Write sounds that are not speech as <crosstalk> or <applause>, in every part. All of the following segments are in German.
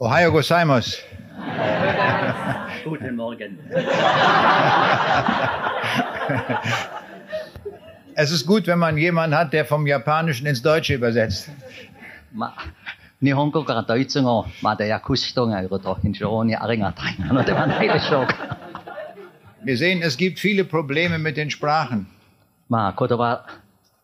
Ohio gozaimasu. Guten Morgen. <laughs> Es ist gut, wenn man jemanden hat, der vom Japanischen ins Deutsche übersetzt. まあ、日本語からドイツ語まで訳す人がいると非常にありがたいなのではないでしょうか。 Wir sehen, es gibt viele Probleme mit den Sprachen. まあ、言葉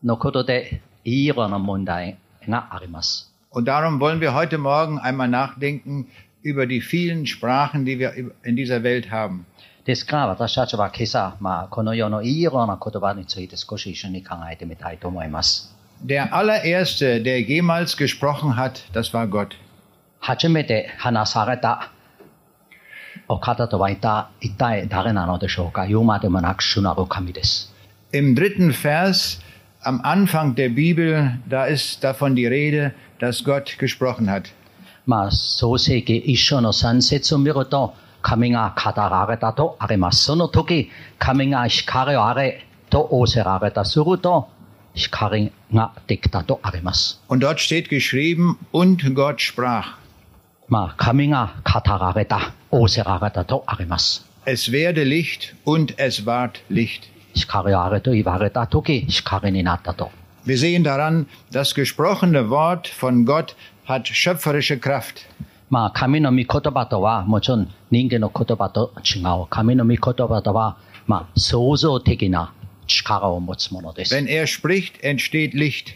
のことでいろんな問題があります。 Und darum wollen wir heute Morgen einmal nachdenken über die vielen Sprachen, die wir in dieser Welt haben. ですから私たちは今朝、まあ、この世のいろんな言葉について少し一緒に考えてみたいと思います。 Der allererste, der jemals gesprochen hat, das war Gott. 初めて話されたお方とは一体一体誰なのでしょうか言うまでもなく主なる神です。 Im dritten Vers am Anfang der Bibel, da ist davon die Rede, dass Gott gesprochen hat. Und dort steht geschrieben, und Gott sprach. Es werde Licht und es ward Licht. Wir sehen daran, das gesprochene Wort von Gott hat schöpferische Kraft. Wenn er spricht, entsteht Licht.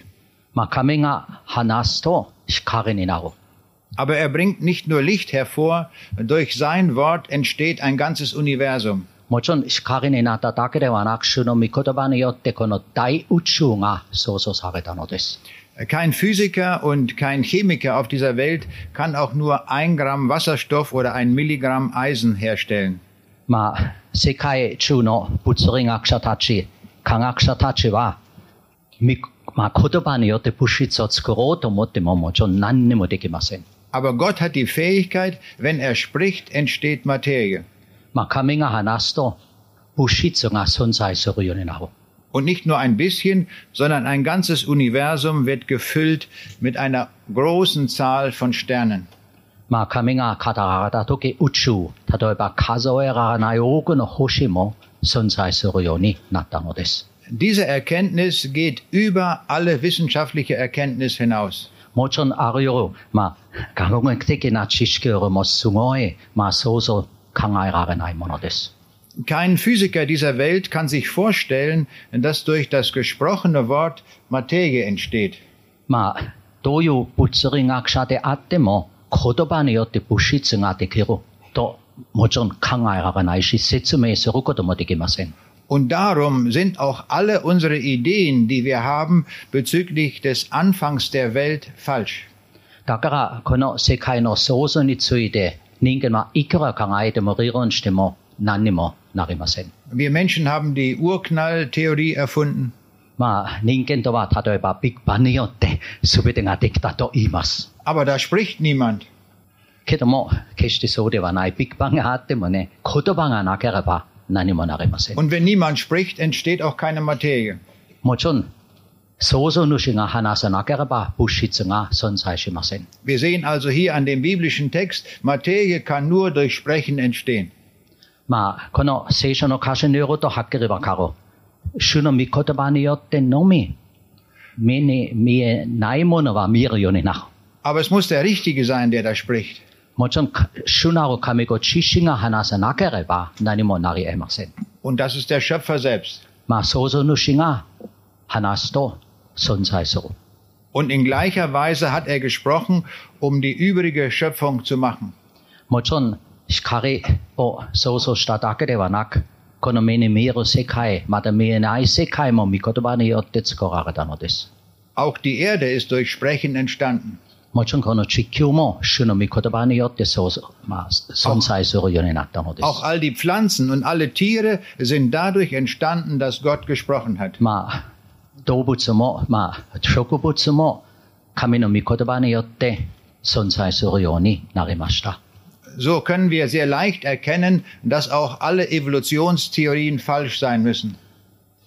Aber er bringt nicht nur Licht hervor, durch sein Wort entsteht ein ganzes Universum. もちろん光になっただけではなく、主の御言葉によってこの大宇宙が創造されたのです。 Kein Physiker und kein Chemiker auf dieser Welt kann auch nur ein Gramm Wasserstoff oder ein Milligramm Eisen herstellen. まあ、世界中の物理学者たち、科学者たちは、みまあ、言葉によって物質を作ろうと思ってももちろん何にもできません。 Aber Gott hat die Fähigkeit, wenn er spricht, entsteht Materie. まあ、神が話すと物質が存在するようになる。 Und nicht nur ein bisschen, sondern ein ganzes Universum wird gefüllt mit einer großen Zahl von Sternen. まあ、神が語られた時、宇宙、例えば数えられない多くの星も存在するようになったのです。 Diese Erkenntnis geht über alle wissenschaftliche Erkenntnis hinaus. もちろんあるよる、まあ、科学的な知識よりもすごい、まあ、想像 考えられないものです。 Kein Physiker dieser Welt kann sich vorstellen, dass durch das gesprochene Wort Materie entsteht. まあ、どういう物理学者であっても、言葉によって物質ができると、もちろん考えられないし、説明することもできません。 Und darum sind auch alle unsere Ideen, die wir haben bezüglich des Anfangs der Welt, falsch. だから、この世界の創造について、 人間はいくら考えても理論しても何にもなりません。 Wir Menschen haben die Urknalltheorie erfunden. まあ、人間とは例えばビッグバンによって全てができたと言います。 Aber da spricht niemand. けども、決してそうではない。ビッグバンがあってもね、言葉がなければ何もなりません。 Und wenn niemand spricht, entsteht auch keine Materie. もちろん、 Wir sehen also hier an dem biblischen Text, Materie kann nur durch Sprechen entstehen. まあ、この聖書の歌詞によるとはっきりわかる。主の御言葉によってのみ、目に見えないものは見えるようになる。 Aber es muss der Richtige sein, der da spricht. もちろん、主なる神ご知識が話さなければ何もなり得ません。 Und das ist der Schöpfer selbst. まあ、創造主が話すと Sonsaison. Und in gleicher Weise hat er gesprochen, um die übrige Schöpfung zu machen. Mochon shikari oh, o soso shitadake de wa naku, kono sekai, mata mienai sekai mo mikotoba ni. Ne, auch die Erde ist durch Sprechen entstanden. Auch all die Pflanzen und alle Tiere sind dadurch entstanden, dass Gott gesprochen hat. 動物も、まあ、植物も神の御言葉によって存在するようになりました。 So können wir sehr leicht erkennen, dass auch alle Evolutionstheorien falsch sein müssen.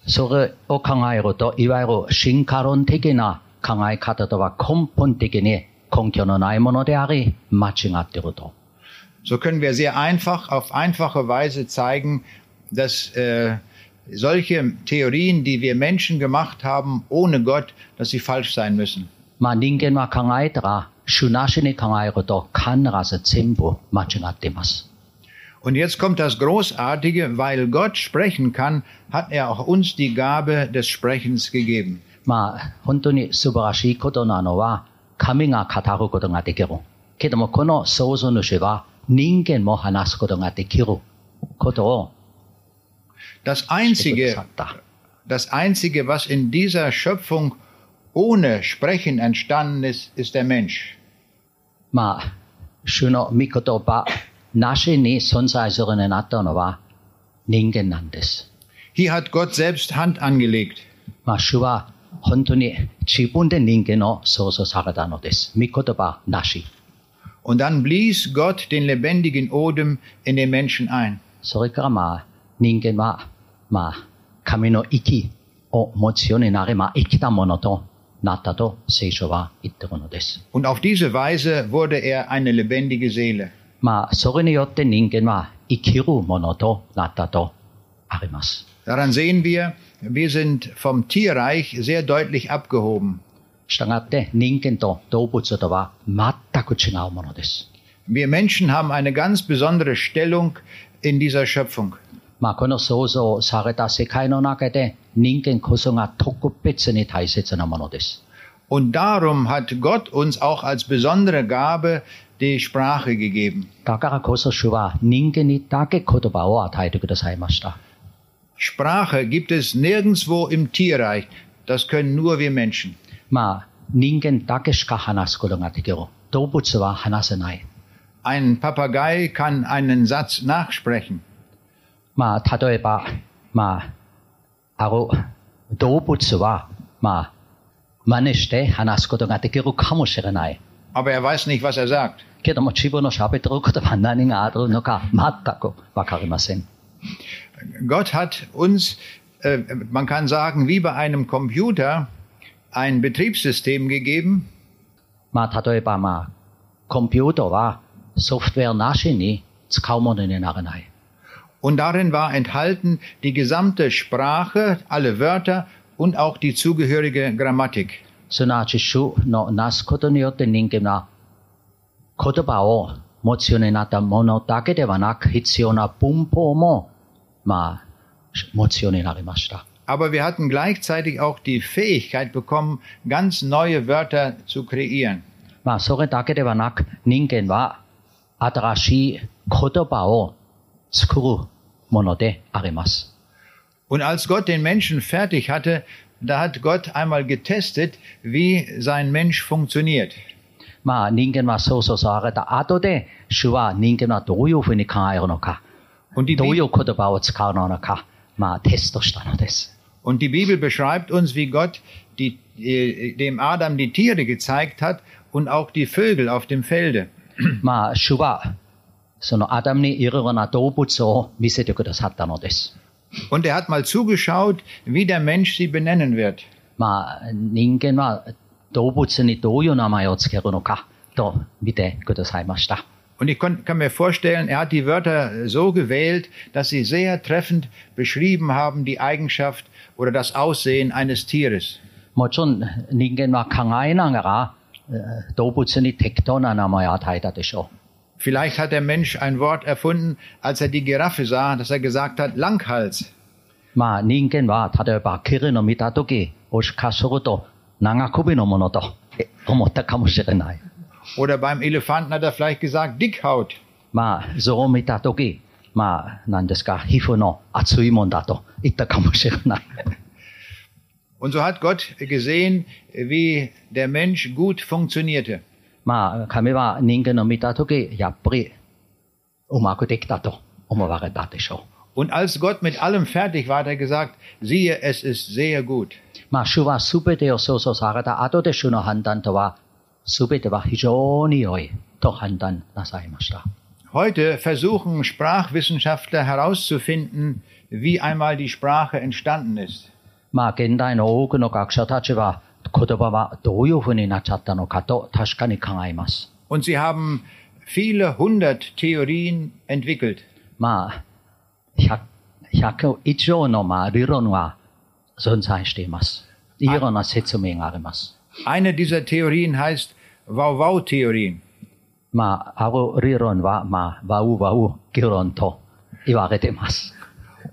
それを考えると、いわゆる進化論的な考え方とは根本的に 根拠のないものであり、間違っていると。 So können wir sehr einfach, auf einfache Weise zeigen, dass äh, solche Theorien, die wir Menschen gemacht haben, ohne Gott, dass sie falsch sein müssen. まあ人間は考えたら、主なしに考えると必ず全部間違っています。 Und jetzt kommt das Großartige, weil Gott sprechen kann, hat er auch uns die Gabe des Sprechens gegeben. まあ本当に素晴らしいことなのは、神が語ることができる。けどもこの創造主は人間も話すことができることを das Einzige, das Einzige, was in dieser Schöpfung ohne Sprechen entstanden ist, ist der Mensch. Ma, shuno mikotoba nashi ni sonsai sorune. Hier hat Gott selbst Hand angelegt. Ma shuwa hontou ni ne jibun de ningen no. Mikotoba nashi. Und dann blies Gott den lebendigen Odem in den Menschen ein. Sorry, Grammar. 人間は、まあ、神の息を持つようになれば生きたものとなったと聖書は言ってるのです。 Und auf diese Weise wurde er eine lebendige Seele. まあ、それによって人間は生きるものとなったとあります。 Daran sehen wir, wir sind vom Tierreich sehr deutlich abgehoben. したがって人間と動物とは全く違うものです。 Wir Menschen haben eine ganz besondere Stellung in dieser Schöpfung. まあ、この創造された世界の中で人間こそが特別に大切なものです。 Und darum hat Gott uns auch als besondere Gabe die Sprache gegeben. だからこそ主は人間にだけ言葉を与えてくださいました。 Sprache gibt es nirgendwo im Tierreich. Das können nur wir Menschen. まあ、人間だけしか話すことができる。動物は話せない。 Ein Papagei kann einen Satz nachsprechen. まあ、例えば、まあ、ある動物は、まあ、真似して話すことができるかもしれない。 Aber er weiß nicht, was er sagt. けども自分の喋ってることは何があるのか全くわかりません。 Gott hat uns, äh, man kann sagen, wie bei einem Computer ein Betriebssystem gegeben, まあ、例えば、まあ、コンピュータはソフトウェアなしに使うものにならない。 Und darin war enthalten die gesamte Sprache, alle Wörter und auch die zugehörige Grammatik. すなわち主のなすことによって人間は言葉を持つようになったものだけではなく必要な文法も、まあ、持つようになりました。 Aber wir hatten gleichzeitig auch die Fähigkeit bekommen, ganz neue Wörter zu kreieren. まあ、それだけではなく人間は新しい言葉を 作るものであります。 Und als Gott den Menschen fertig hatte, da hat Gott einmal getestet, wie sein Mensch funktioniert. まあ人間は創造された後で、主は人間はどういうふうに考えるのか、 Und die, どうい Bibel, う言葉を使うのか、まあテストしたのです。 und die Bibel beschreibt uns, wie Gott die, äh, dem Adam die Tiere gezeigt hat und auch die Vögel auf dem Felde. まあ主は、 そのアダムにいろいろな動物を見せてくださったのです。 Und er hat mal zugeschaut, wie der Mensch sie benennen wird. まあ人間は動物にどういう名前をつけるのかと見てくださいました。 Und ich kon, kann mir vorstellen, er hat die Wörter so gewählt, dass sie sehr treffend beschrieben haben, die Eigenschaft oder das Aussehen eines Tieres. もちろん人間は考えながらえー動物に適当な名前を与えたでしょう。 Vielleicht hat der Mensch ein Wort erfunden, als er die Giraffe sah, dass er gesagt hat, Langhals. まあ人間は例えばキリンを見たとき、もしかすると長首のものとえ思ったかもしれない。 Oder beim Elefanten hat er vielleicht gesagt, Dickhaut. まあ象を見たとき、まあ何ですか、皮膚の厚いもんだと言ったかもしれない。 Und so hat Gott gesehen, wie der Mensch gut funktionierte. まあ神は人間を見たとき、やっぱりうまくできたと思われたでしょう。 Und als Gott mit allem fertig war, hat er gesagt, siehe, es ist sehr gut. まあ主はすべてを創造された後で主の判断とは、すべては非常に良いと判断なさいました。 Heute versuchen Sprachwissenschaftler herauszufinden, wie einmal die Sprache entstanden ist. まあ現代の多くの学者たちは 言葉はどういうふうになっちゃったのかと確かに考えます。 Und sie haben viele hundert Theorien entwickelt. まあ、100, 100以上のまあ理論は存在しています。いろんな説明があります。 Eine dieser Theorien heißt Wow-Wow-Theorien. まあ、ある理論は、まあ、ワウワウ議論と言われています。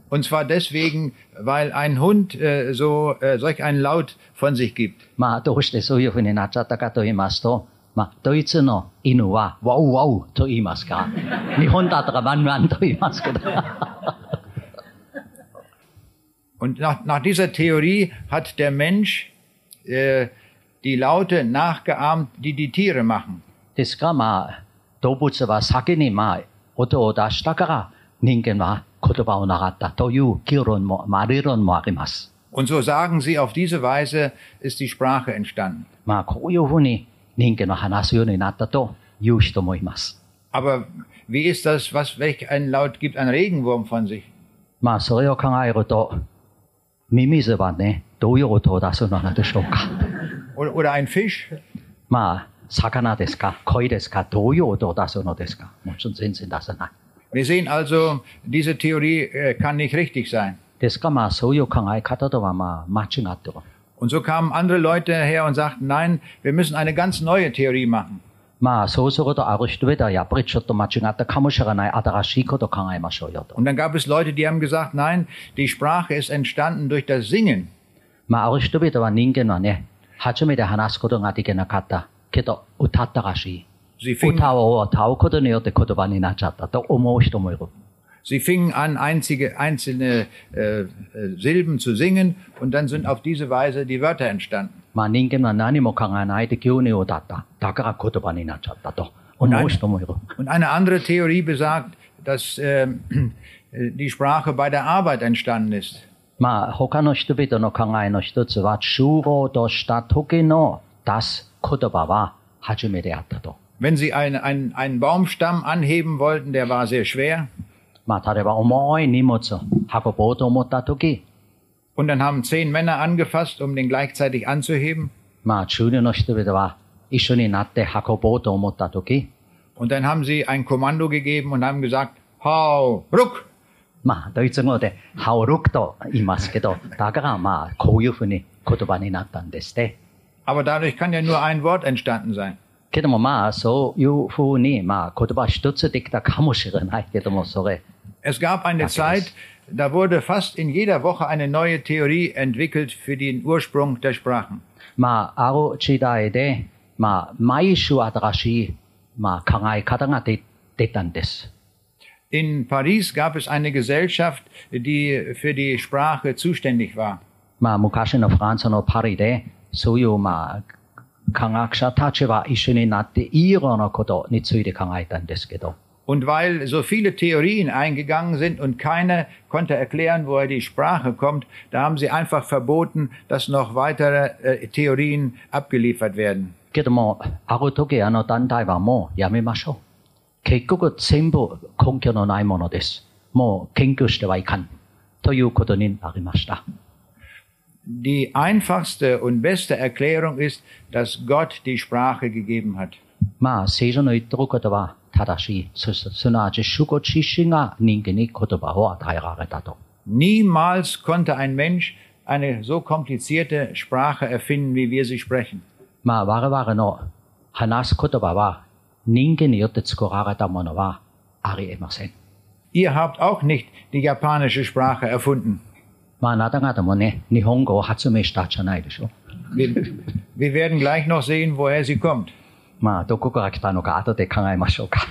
Und zwar deswegen, weil ein Hund äh, so äh, solch einen Laut von sich gibt. まあ、どうしてそういうふうになっちゃったかと言いますと、まあ、ドイツの犬はワウワウと言いますが、日本だったらワンワンと言いますけど。 Und <laughs> nach, nach dieser Theorie hat der Mensch äh, die Laute nachgeahmt, die die Tiere machen. ですが、まあ、動物は先に、まあ、音を出したから、人間は 言葉を習ったという議論も、まあ、理論もあります。 Und so sagen sie, auf diese Weise ist die Sprache entstanden. まあ、こういうふうに人間の話すようになったという人もいます。 Aber wie ist das, was, welch ein Laut gibt ein Regenwurm von sich? まあ、それを考えると、ミミズはね、どういう音を出すのでしょうか。 Oder, oder ein Fisch? まあ、魚ですか、鯉ですか、どういう音を出すのですか。もちろん全然出さない。 wir sehen also, diese Theorie äh, kann nicht richtig sein. Und so kamen andere Leute her und sagten, nein, wir müssen eine ganz neue Theorie machen. Und dann gab es Leute, die haben gesagt, nein, die Sprache ist entstanden durch das Singen. Und まあ、ある人々は人間はね、初めて話すことができなかったけど、歌ったらしい。 Sie fingen, 歌を歌うことによって言葉になっちゃったと思う人もいる。 sie fingen an, einzige, einzelne äh, äh, Silben zu singen und dann sind auf diese Weise die Wörter entstanden. まあ人間は何も考えないで急に歌った。だから言葉になっちゃったと思う人もいる。 Und eine andere Theorie besagt, dass äh, die Sprache bei der Arbeit entstanden ist. まあ他の人々の考えの一つは、集合とした時の出す言葉は初めてあったと。 Wenn sie ein, ein, einen Baumstamm anheben wollten, der war sehr schwer, まあ例えば重い荷物を運ぼうと思った時、 und dann haben zehn Männer angefasst, um den gleichzeitig anzuheben, まあ中流の人々は一緒になって運ぼうと思った時、 und dann haben sie ein Kommando gegeben und haben gesagt, hau, ruck, まあドイツ語でハオルクと言いますけど、だからまあこういうふうに言葉になったんですね。 aber dadurch kann ja nur ein Wort entstanden sein. けどもまあそういうふうにまあ言葉一つできたかもしれないけどもそれ Es gab eine Danke, Zeit, da wurde fast in jeder Woche eine neue Theorie entwickelt für den Ursprung der Sprachen. まあある時代でまあ毎週新しいまあ考え方が出出たんです。 In Paris gab es eine Gesellschaft, die für die Sprache zuständig war. まあ昔のフランスのパリでそういうまあ 科学者たちは一緒になっていろんなことについて考えたんですけど Und weil so viele Theorien eingegangen sind und keine konnte erklären, woher die Sprache kommt, da haben sie einfach verboten, dass noch weitere äh, Theorien abgeliefert werden. けどもある時あの団体はもうやめましょう。結局全部根拠のないものです。もう研究してはいかん。ということになりました。 die einfachste und beste Erklärung ist, dass Gott die Sprache gegeben hat. Niemals konnte ein Mensch eine so komplizierte Sprache erfinden, wie wir sie sprechen. Ihr habt auch nicht die japanische Sprache erfunden. まあ、あなた方もね、日本語を発明したじゃないでしょ。 Wir, wir werden gleich noch sehen, woher sie kommt. まあ、どこから来たのか後で考えましょうか。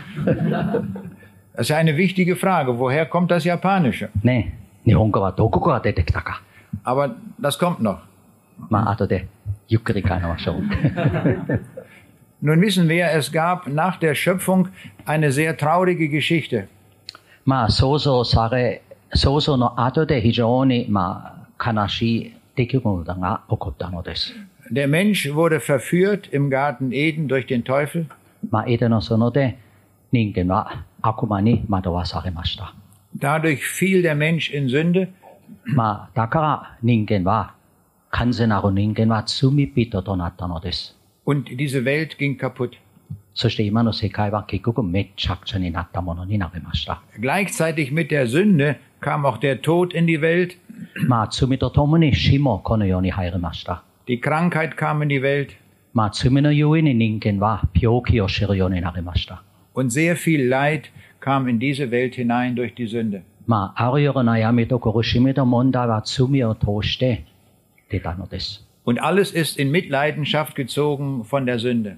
Das ist <laughs> ja eine wichtige Frage. Woher kommt das Japanische? ね、日本語はどこから出てきたか。 Aber das kommt noch. <laughs> まあ、後でゆっくり考えましょう。 Nun wissen wir, es gab nach der Schöpfung eine sehr traurige Geschichte. まあ、想像され、 想像の後で非常に、まあ、悲しい出来事が起こったのです。 Der Mensch wurde verführt im Garten Eden durch den Teufel まあ、エデンの園で人間は悪魔に惑わされました。 Dadurch fiel der Mensch in Sünde まあ、だから人間は 完全なる人間は罪人となったのです。 Und diese Welt ging kaputt. そして今の世界は結局めちゃくちゃになったものになりました。 Gleichzeitig mit der Sünde kam auch der Tod in die Welt. Die Krankheit kam in die Welt. Und sehr viel Leid kam in diese Welt hinein durch die Sünde. Und alles ist in Mitleidenschaft gezogen von der Sünde.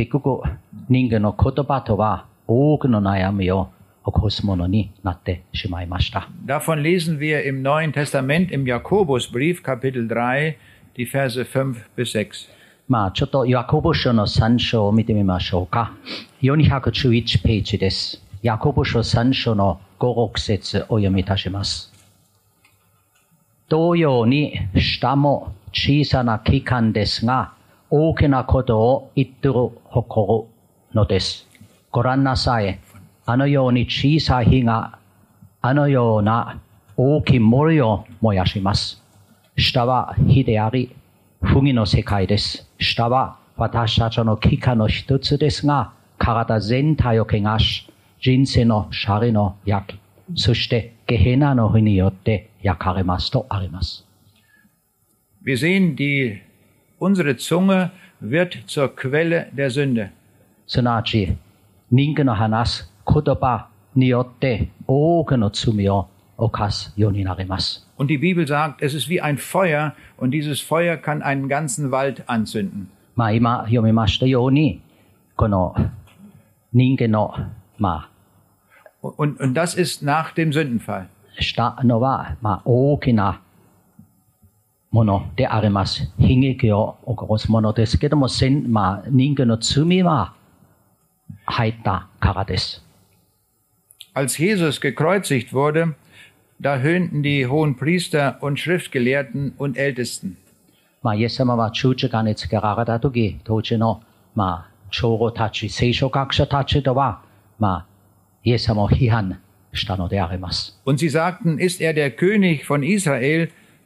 結局人間の言葉とは多くの悩みを起こすものになってしまいました。Davon lesen wir im Neuen Testament im Jakobusbrief Kapitel 3 die Verse 5 bis 6. まあちょっとヤコブ書の3章を見てみましょうか。411ページです。ヤコブ書3章の5、6節お読みいたします。同様に下も小さな期間ですが、大きなことを言ってる誇るのです。ご覧なさい。あのように小さい火が、あのような大きい森を燃やします。下は火であり、不義の世界です。下は私たちの期間の一つですが、体全体を汚し、人生のシャリの焼き、そしてゲヘナの火によって焼かれますとあります。Wir sehen, die, unsere Zunge wird zur Quelle der Sünde. すなわち、人間の話す言葉によって多くの罪を犯すようになります。 Und die Bibel sagt, es ist wie ein Feuer und dieses Feuer kann einen ganzen Wald anzünden. まあ今読みましたように、この人間の、ま Und, und das ist nach dem Sündenfall. あ、したのは、まあ大きな ものであります。悲劇を起こすものですけども、せんまあ人間の罪は入ったからです。 Als Jesus gekreuzigt wurde, da höhnten die hohen Priester und Schriftgelehrten und Ältesten. まあ、イエス様は十字架につけられた時、当時の、まあ、長老たち、聖書学者たちとは、まあ、イエス様を批判したのであります。 Und sie sagten, ist er der König von Israel,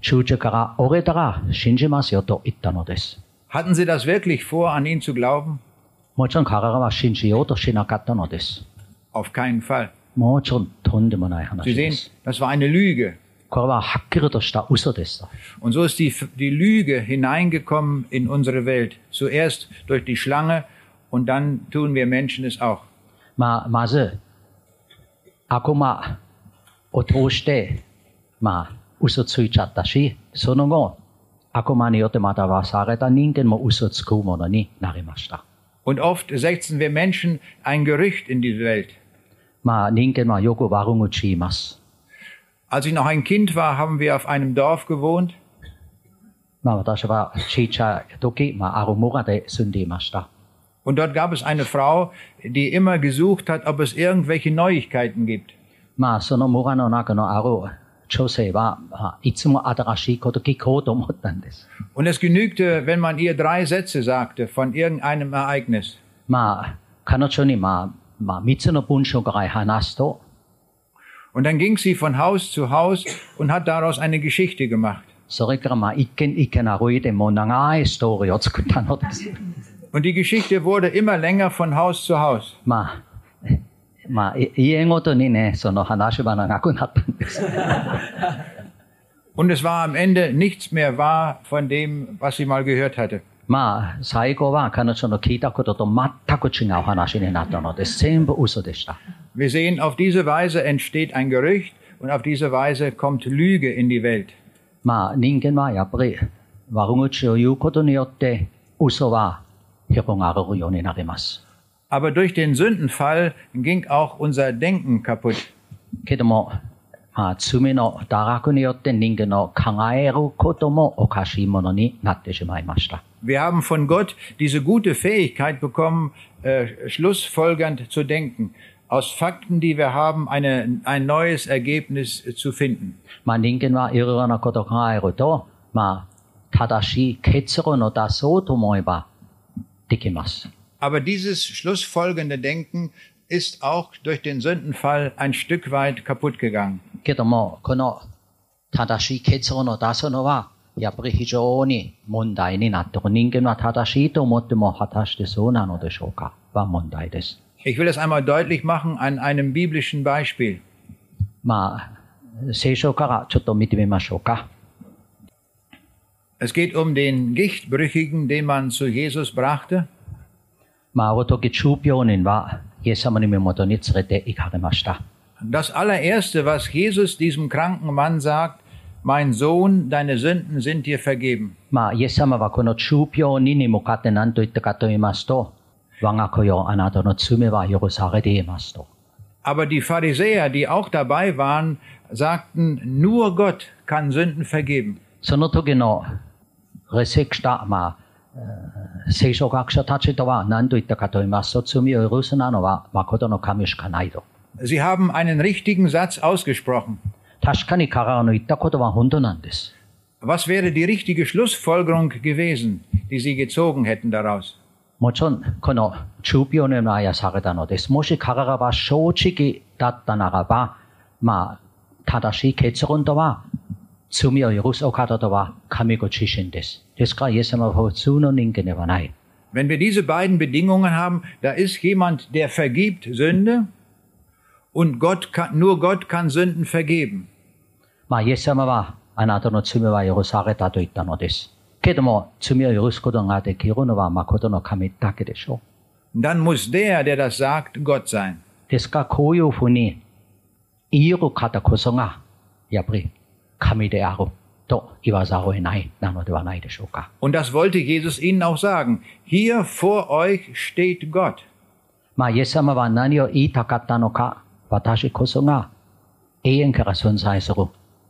し十字架から降りたら信じますよと言ったのです。 Hatten sie das wirklich vor, an ihn zu glauben? もちろん彼らは信じようとしなかったのです。 Auf keinen Fall. もちろんとんでもない Sie 話 sehen, です。 das war eine Lüge. これははっきりとした嘘でした。 Und so ist die, die Lüge hineingekommen in unsere Welt. Zuerst durch die Schlange und dann tun wir Menschen es auch. まあ、まず、悪魔を通して、まあ、 嘘ついちゃったし、その後、悪魔によってまたはされた人間も嘘つくものになりました。 Und oft setzen wir Menschen ein Gerücht in diese Welt. まあ、人間はよく悪口言います。 Als ich noch ein Kind war, haben wir auf einem Dorf gewohnt. まあ、私は小さい時、まあ、ある村で住んでいました。 Und dort gab es eine Frau, die immer gesucht hat, ob es irgendwelche Neuigkeiten gibt. まあ、その村の中のある 女性は、まあいつも新しいこと聞こうと思ったんです。 Und es genügte, wenn man ihr drei Sätze sagte von irgendeinem Ereignis. まあ、彼女に、まあ、まあ、三つの文章ぐらい話すと、 Und dann ging sie von Haus zu Haus und hat daraus eine Geschichte gemacht. それからまあ一軒一軒歩いてもう長いストーリーを作ったのです。 Und die Geschichte wurde immer länger von Haus zu Haus. まあ、 まあ、い家ごとにね、その話は長くなったんです。 Und <laughs> es war am Ende nichts mehr wahr von dem, was sie mal gehört hatte. まあ、最後は彼女の聞いたことと全く違う話になったのです。全部嘘でした。 Wir sehen, auf diese Weise entsteht ein Gerücht und auf diese Weise kommt Lüge in die Welt. まあ、人間はやっぱり悪口を言うことによって嘘は広がるようになります。 Aber durch den Sündenfall ging auch unser Denken kaputt. けども、まあ、罪の堕落によって人間の考えることもおかしいものになってしまいました。 Wir haben von Gott diese gute Fähigkeit bekommen, äh, schlussfolgernd zu denken. Aus Fakten, die wir haben, eine, ein neues Ergebnis äh, zu finden. まあ、人間はいろいろなことを考えると、まあ、正しい結論を出そうと思えばできます。 Aber dieses schlussfolgende Denken ist auch durch den Sündenfall ein Stück weit kaputt gegangen. けども、この正しい結論を出すのは、やっぱり非常に問題になって、人間は正しいと思っても果たしてそうなのでしょうかは問題です。 Ich will das einmal deutlich machen an einem biblischen Beispiel. まあ、聖書からちょっと見てみましょうか。 Es geht um den Gichtbrüchigen, den man zu Jesus brachte. まあ、ある時中病人はイエス様の身元に連れて行かれました。 Das allererste, was Jesus diesem kranken Mann sagt, mein Sohn, deine Sünden sind dir vergeben. まあ、イエス様はこの中病人に向かって何と言ったかと言いますと、我が子よ、あなたの罪は許されていますと。 Aber die Pharisäer, die auch dabei waren, sagten, nur Gott kann Sünden vergeben. その時のレセクした、まあ、えー 聖書学者たちとは何と言ったかと言いますと、罪を許すなのは誠の神しかないと。 Sie haben einen richtigen Satz ausgesprochen. 確かに彼らの言ったことは本当なんです。 Was wäre die richtige Schlussfolgerung gewesen, die sie gezogen hätten daraus? もちろん、この中病人の愛されたのです。もし彼らは正直だったならば、まあ、正しい結論とは、 罪を許すお方とは神ご自身です。ですから、イエス様は普通の人間ではない。 Wenn wir diese beiden Bedingungen haben, da ist jemand, der vergibt Sünde und Gott kann, nur Gott kann Sünden vergeben. まあ、イエス様は、あなたの罪は許されたと言ったのです。けども、罪を許すことができるのは誠の神だけでしょ Und dann muss der, der das sagt, Gott sein. う。ですから、こういうふうに言える方こそが、やっぱり 神であると言わざるを得ないなのではないでしょうか。 Und das wollte Jesus ihnen auch sagen. Hier vor euch steht Gott. まあ、イエス様は何を言いたかったのか、私こそが永遠から存在する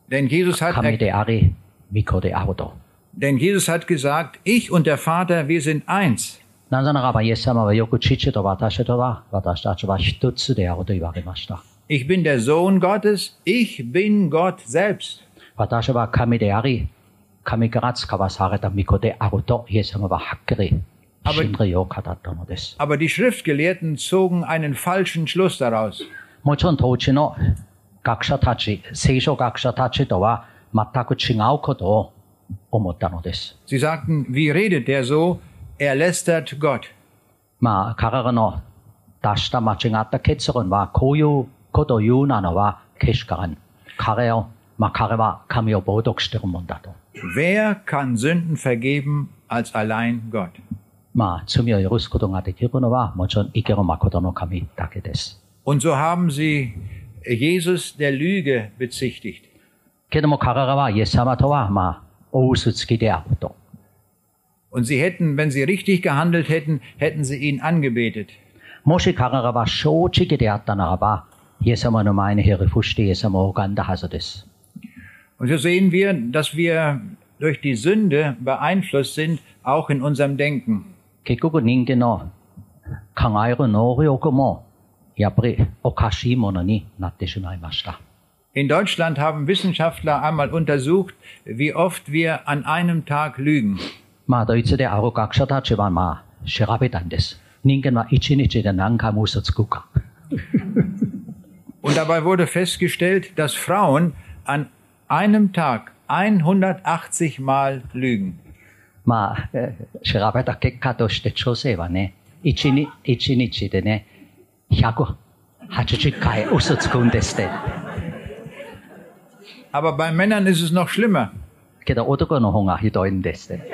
Denn Jesus hat, 神であり、御子であると。 denn Jesus hat gesagt, ich und der Vater, wir sind eins. なぜならば、イエス様はよく父と私とは、私たちは一つであると言われました。 Ich bin der Sohn Gottes, ich bin Gott selbst. 私は神であり、神から使わされた御子であると、イエス様ははっきり真理を語ったのです。 Aber die Schriftgelehrten zogen einen falschen Schluss daraus. もちろん当時の学者たち、聖書学者たちとは全く違うことを思ったのです。 Sie sagten, wie redet der so? Er lästert Gott. まあ、彼らの出した間違った結論は、こういうことを言うなのは、けしからん。彼を、 まあ彼は神を冒涜しているもんだと。 Wer kann Sünden vergeben als allein Gott? まあ、罪を許すことができるのは、もちろん生ける誠の神だけです。 Und so haben sie Jesus der Lüge bezichtigt. けども彼らはイエス様とは、まあ、お嘘つきであると。 Und sie hätten, wenn sie richtig gehandelt hätten, hätten sie ihn angebetet. もし彼らは正直であったならば、イエス様の前にひれ伏してイエス様を拝んだはずです。 Und so sehen wir, dass wir durch die Sünde beeinflusst sind, auch in unserem Denken. 結局人間の考える能力も、やっぱりおかしいものになってしまいました。 In Deutschland haben Wissenschaftler einmal untersucht, wie oft wir an einem Tag lügen. まあ、ドイツである学者たちはまあ、調べたんです。人間は一日で何回も嘘つくか。 Und dabei wurde festgestellt, dass Frauen an einem Tag 180 Mal lügen. まあ、えー調べた結果として女性はね、一日一日でね、180回嘘つくんですって。 Aber bei Männern ist es noch schlimmer. けど男の方がひどいんですね。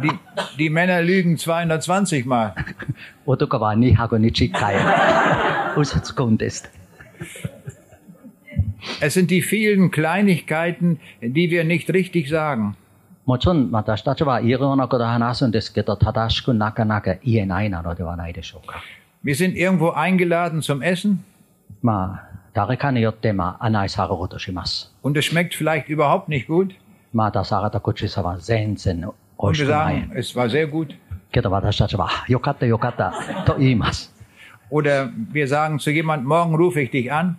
Die, die Männer lügen 220 Mal. 男は220回嘘つくんです。 Es sind die vielen Kleinigkeiten, die wir nicht richtig sagen. もちろん私たちはいろんなことを話すんですけど、正しくなかなか言えないなのではないでしょうか。 Wir sind irgendwo eingeladen zum Essen まあ、誰かによってまあ案内されるとします。 und es schmeckt vielleicht überhaupt nicht gut. まあ、出された口さは全然美 Und 味し wir くない sagen,。es war sehr gut. けど私たちは、あよかったよかったと言います。 Oder wir sagen zu jemand, morgen rufe ich dich an,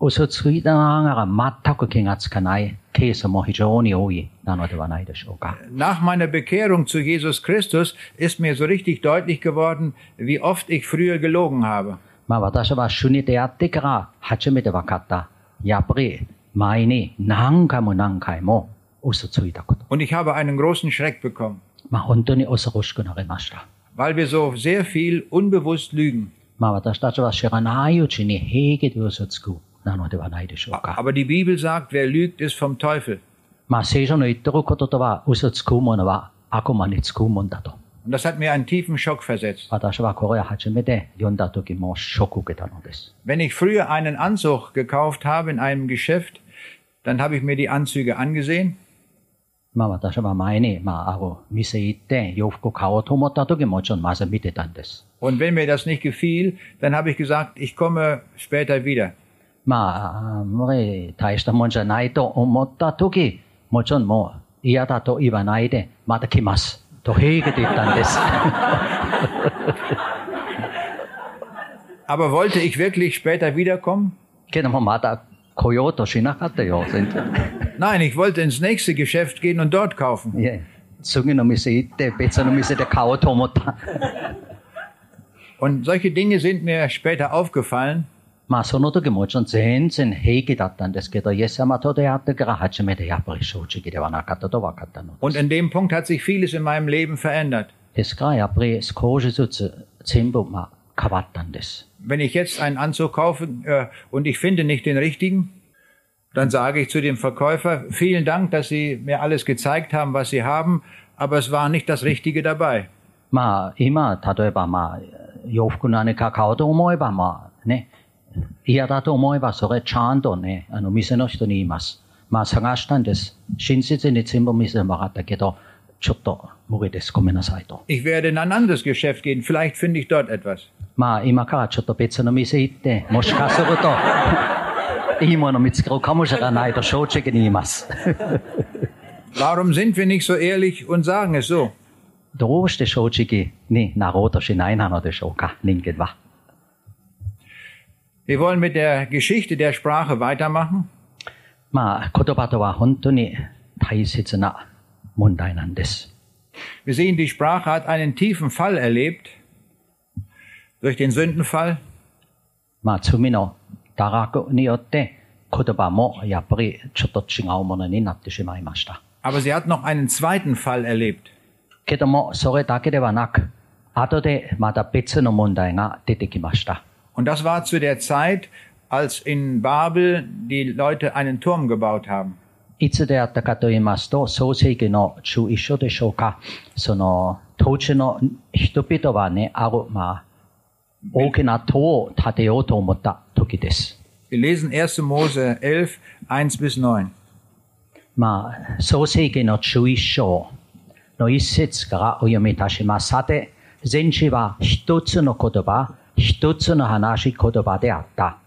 嘘ついたながら全く気がつかないケースも非常に多いなのではないでしょうか。 Nach meiner Bekehrung zu Jesus Christus ist mir so richtig deutlich geworden, wie oft ich früher gelogen habe. まあ私は主に出会ってから初めて分かった。やっぱり前に何回も何回も嘘ついたこと。 Und ich habe einen großen Schreck bekommen, まあ本当に恐ろしくなりました。 weil wir so sehr viel unbewusst lügen. まあ私たちは知らないうちに平気で嘘つく なのではないでしょうか。 Aber die Bibel sagt, wer lügt, ist vom Teufel. まあ聖書の言ってることとは嘘つくものは悪魔につくもんだと。 Und das hat mir einen tiefen Schock versetzt. 私はこれを初めて読んだ時もショックを受けたのです。 Wenn ich früher einen Anzug gekauft habe in einem Geschäft, dann habe ich mir die Anzüge angesehen まあ私は前に、まあある店行って洋服買おうと思った時もちろんまず見てたんです。 und wenn mir das nicht gefiel, dann habe ich gesagt, ich komme später wieder. まあ、あんまり大したもんじゃないと思った時、もちろんもう嫌だと言わないで、また来ます。と平気で言ったんです。 Aber <laughs> wollte ich wirklich später wiederkommen? けどもまた来ようとしなかったよ、全然。 Nein, ich wollte ins nächste Geschäft gehen und dort kaufen. <laughs> いえ、次の店行って別の店で買おうと思った。 Und solche Dinge sind mir später aufgefallen. まあその時もちろん全然平気だったんですけど、イエス様と出会ってから初めてやっぱり正直ではなかったと分かったのです。 Und in dem Punkt hat sich vieles in meinem Leben verändert. ですからやっぱり少しずつ全部まあ変わったんです。 Wenn ich jetzt einen Anzug kaufe äh, und ich finde nicht den richtigen, dann sage ich zu dem Verkäufer, vielen Dank, dass Sie mir alles gezeigt haben, was Sie haben, aber es war nicht das Richtige dabei. まあ今、例えばまあ洋服何か買おうと思えばまあね、 嫌だと思えばそれちゃんとね、あの店の人に言います。まあ探したんです。親切に全部見せてもらったけど、ちょっと無理です。ごめんなさいと。 Ich werde in ein anderes Geschäft gehen, vielleicht finde ich dort etwas. まあ今からちょっと別の店行って、もしかすると、いいもの見つけるかもしれないと正直に言います。 Warum sind wir nicht so ehrlich und sagen es so? どうして正直になろうとしないなのでしょうか、人間は。 Wir wollen mit der Geschichte der Sprache weitermachen. まあ言葉とは本当に大切な問題なんです。 Wir sehen, die Sprache hat einen tiefen Fall erlebt durch den Sündenfall. まあ罪の堕落によって言葉もやっぱりちょっと違うものになってしまいました。 Aber sie hat noch einen zweiten Fall erlebt. けどもそれだけではなく、後でまた別の問題が出てきました。 Und das war zu der Zeit, als in Babel die Leute einen Turm gebaut haben. いつであったかと言いますと、創世記の中一緒でしょうか。その、当地の人々はね、ある、まあ、大きな塔を建てようと思った時です。 Wir lesen 1. Mose 11, 1 bis 9. まあ、創世記の中一章の一節からお読みいたします。さて、全地は一つの言葉、 一つの話し言葉であった。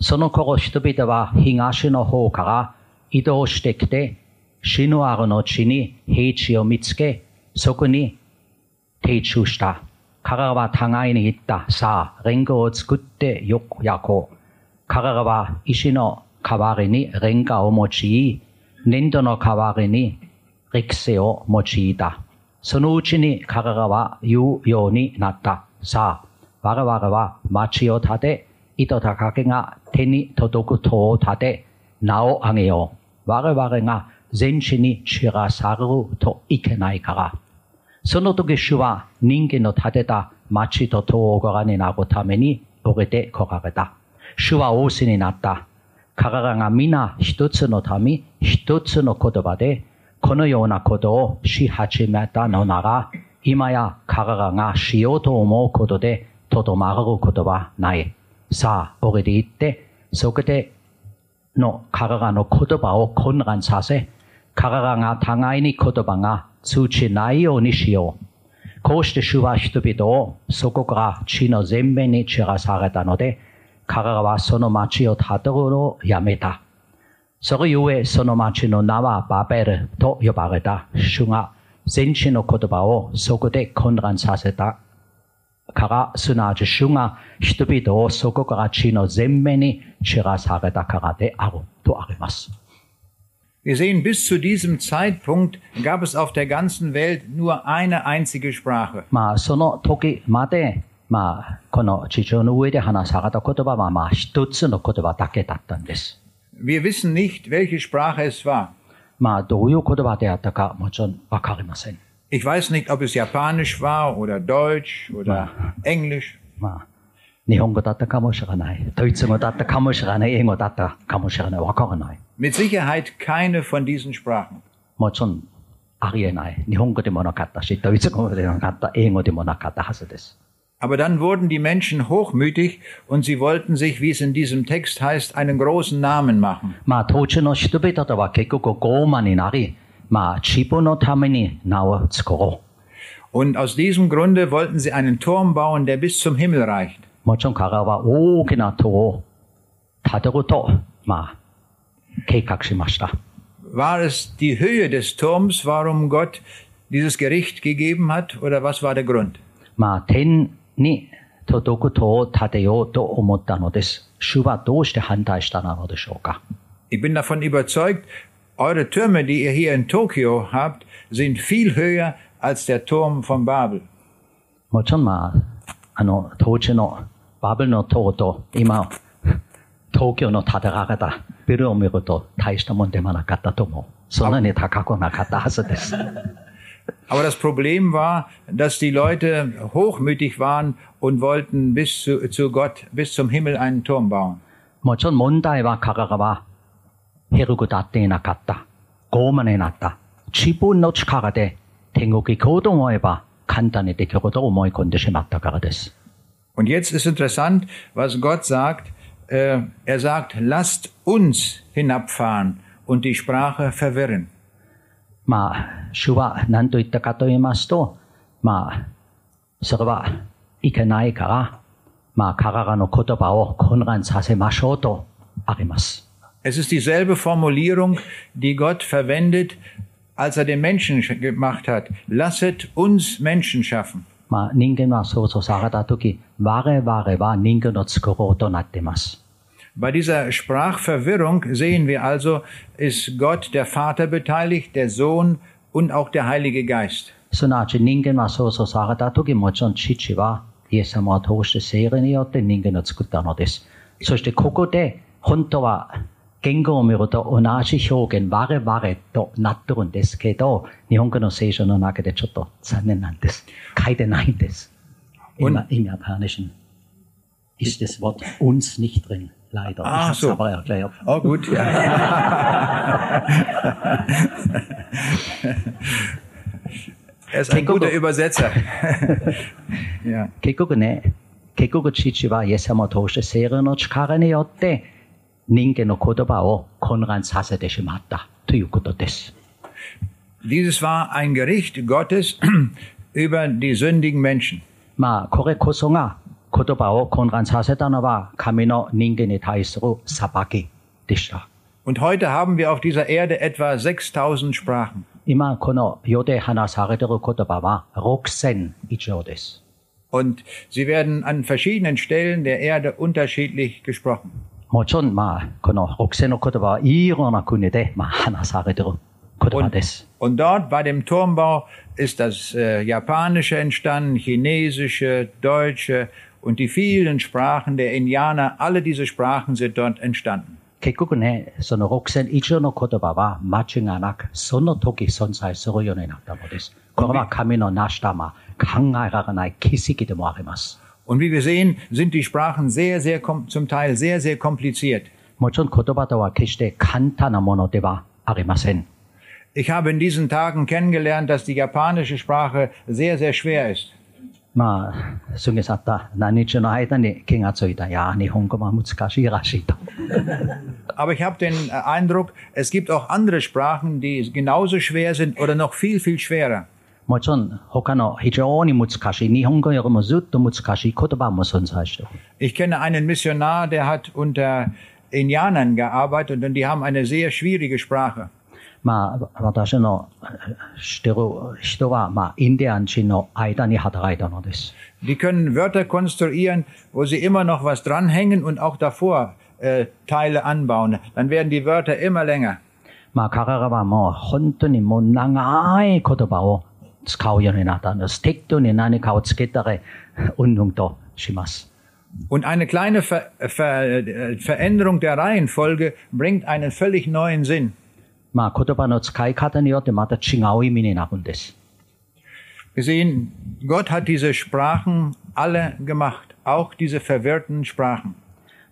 その頃人々は東の方から移動してきて、シヌアルの地に平地を見つけ、そこに定住した。彼らは互いに言った。さあ、レンガを作ってよく焼こう。彼らは石の代わりにレンガを用い、粘土の代わりに歴史を用いた。そのうちに彼らは言うようになった。さあ、我々は町を建て、糸高けが手に届く塔を建て、名を上げよう。我々が全地に知らされるといけないから。その時主は人間の建てた町と塔をご覧になるために降りて来られた。主は仰せになった。彼らが皆一つの民、一つの言葉で、このようなことをし始めたのなら、今や彼らがしようと思うことで、とどまることはない。さあ、降りて行って、そこでの彼らの言葉を混乱させ、彼らが互いに言葉が通じないようにしよう。こうして主は人々をそこから地の全面に散らされたので、彼らはその町を建てるのをやめた。それゆえその町の名はバベルと呼ばれた。主が全地の言葉をそこで混乱させたから、すなわち主が人々をそこから地の全面に散らされたからであるとあります。Wir sehen, bis zu diesem Zeitpunkt gab es auf der ganzen Welt nur eine einzige Sprache. まあ、その時まで、まあ、この地上の上で話された言葉は、まあ、一つの言葉だけだったんです。Wir wissen nicht, welche Sprache es war. まあ、どういう言葉であったか、もちろんわかりません。Ich weiß nicht, ob es Japanisch war oder Deutsch oder Englisch. まあ、日本語だったかもしれない。ドイツ語だったかもしれない。英語だったかもしれない。わからない。 Mit Sicherheit keine von diesen Sprachen. もちろん、ありえない。日本語でもなかったし、ドイツ語でもなかった、英語でもなかったはずです。 Aber dann wurden die Menschen hochmütig und sie wollten sich, wie es in diesem Text heißt, einen großen Namen machen. まあ、当地の人々とは結局傲慢になり、 まあ、自分のために名を作ろ Und aus diesem Grunde wollten sie einen Turm bauen, der bis zum Himmel reicht. う。もちろん彼らは大きな塔を建てると、まあ、計画しました。 War es die Höhe des Turms, warum Gott dieses Gericht gegeben hat, oder was war der Grund? まあ、天に届く塔を建てようと思ったのです。主はどうして反対したのでしょうか Ich bin davon überzeugt, eure Türme, die ihr hier in Tokio habt, sind viel höher als der Turm von Babel. もちろんまあ、あの、当地のバブルの塔と今、東京の建てられたビルを見ると大したもんでもなかったと思う。そんなに高くなかったはずです。 <laughs> Aber das Problem war, dass die Leute hochmütig waren und wollten bis zu, zu Gott, bis zum Himmel einen Turm bauen. もちろん問題は彼らは 広く立っていなかった。傲慢になった。自分の力で天国行こうと思えば簡単にできると思い込んでしまったからです。 Und jetzt ist interessant, was Gott sagt. Äh, er sagt, lasst uns hinabfahren und die Sprache verwirren. まあ、主は何と言ったかと言いますと、まあ、それはいけないから、まあ、彼らの言葉を混乱させましょうとあります。 Es ist dieselbe Formulierung, die Gott verwendet, als er den Menschen sch- gemacht hat. Lasset uns Menschen schaffen. まあ、人間は創造されたとき、我々は人間を作ろうとなっています。 Bei dieser Sprachverwirrung sehen wir also, ist Gott der Vater beteiligt, der Sohn und auch der Heilige Geist. すなわち人間は創造されたとき、もちろん父はイエス様を通して聖霊によって人間を作ったのです。そしてここで本当は 言語を見ると同じ表現、我々となってるんですけど、日本語の聖書の中でちょっと残念なんです。書いてないんです。Im, im Japanischen ist das Wort uns nicht drin, leider. Ah, ich so. aber erklärt. Oh gut, ja. er ist ein Kengoku. guter Übersetzer. <laughs> ja. 結局ね、結局父はイエス様を通して聖霊の力によって 人間の言葉を混乱させてしまったということです。 Dieses war ein Gericht Gottes <clears throat> über die sündigen Menschen. まあ、これこそが言葉を混乱させたのは神の人間に対する裁きでした。 Und heute haben wir auf dieser Erde etwa 6000 Sprachen. 今この世で話されている言葉は6000以上です。 Und sie werden an verschiedenen Stellen der Erde unterschiedlich gesprochen. もちろんまあ、この6000の言葉はいろんな国でまあ話されている言葉です。 Und dort bei dem Turmbau ist das äh, Japanische entstanden, Chinesische, Deutsche und die vielen Sprachen der Indianer, alle diese Sprachen sind dort entstanden. 結局ね、その6000以上の言葉は間違いなくその時存在するようになったのです。これは神の成したま考えられない奇跡でもあります。 Und wie wir sehen, sind die Sprachen sehr, sehr, kom- zum Teil sehr, sehr kompliziert. もちろん言葉とは決して簡単なものではありません。 Ich habe in diesen Tagen kennengelernt, dass die japanische Sprache sehr, sehr schwer ist. まあ、過ぎ去った何日の間に気がついた。いや、日本語は難しいらしいと。 Aber ich habe den äh, Eindruck, es gibt auch andere Sprachen, die genauso schwer sind oder noch viel, viel schwerer. もちろん他の非常に難しい、日本語よりもずっと難しい言葉も存在している。 Ich kenne einen Missionar, der hat unter Indianern gearbeitet und die haben eine sehr schwierige Sprache. まあ、私のえー知ってる人は、まあ、インディアン人の間に働いたのです。 Die können Wörter konstruieren, wo sie immer noch was dranhängen und auch davor äh, Teile anbauen. Dann werden die Wörter immer länger. まあ、彼らはもう本当にもう長い言葉を 使うようになったんです。適当に何かをつけたら、うんぬんとします。 Und eine kleine Ver Ver äh, Veränderung der Reihenfolge bringt einen völlig neuen Sinn. まあ、言葉の使い方によってまた違う意味になるんです。 Wir sehen, Gott hat diese Sprachen alle gemacht, auch diese verwirrten Sprachen.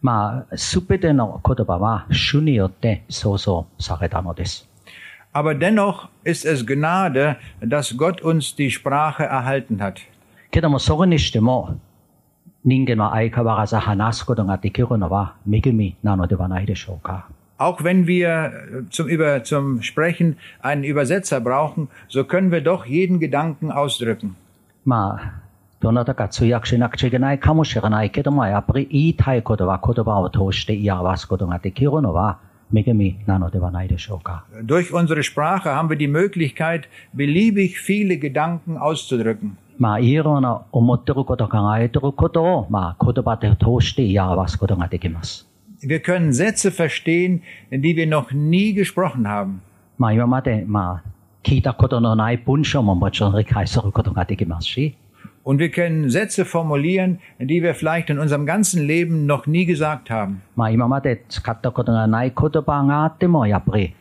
まあ、すべての言葉は主によって創造されたのです。 Aber dennoch ist es Gnade, dass Gott uns die Sprache erhalten hat. けども、それにしても、人間は相変わらず話すことができるのは恵みなのではないでしょうか。 Auch wenn wir äh, zum, Über zum Sprechen einen Übersetzer brauchen, so können wir doch jeden Gedanken ausdrücken. まあ、どなたか通訳しなくちゃいけないかもしれないけども、やっぱり言いたいことは言葉を通して言い表すことができるのは 恵みなのではないでしょうか。 Durch unsere Sprache haben wir die Möglichkeit, beliebig viele Gedanken auszudrücken. まあ、いろんな思ってること、考えてることを、まあ、言葉で通して言い表すことができます。 Wir können Sätze verstehen, die wir noch nie gesprochen haben. まあ、今まで、まあ、聞いたことのない文章ももちろん理解することができますし、 Und wir können Sätze formulieren, die wir vielleicht in unserem ganzen Leben noch nie gesagt haben. まあ、今まで使ったことがない言葉があっても、やっぱり、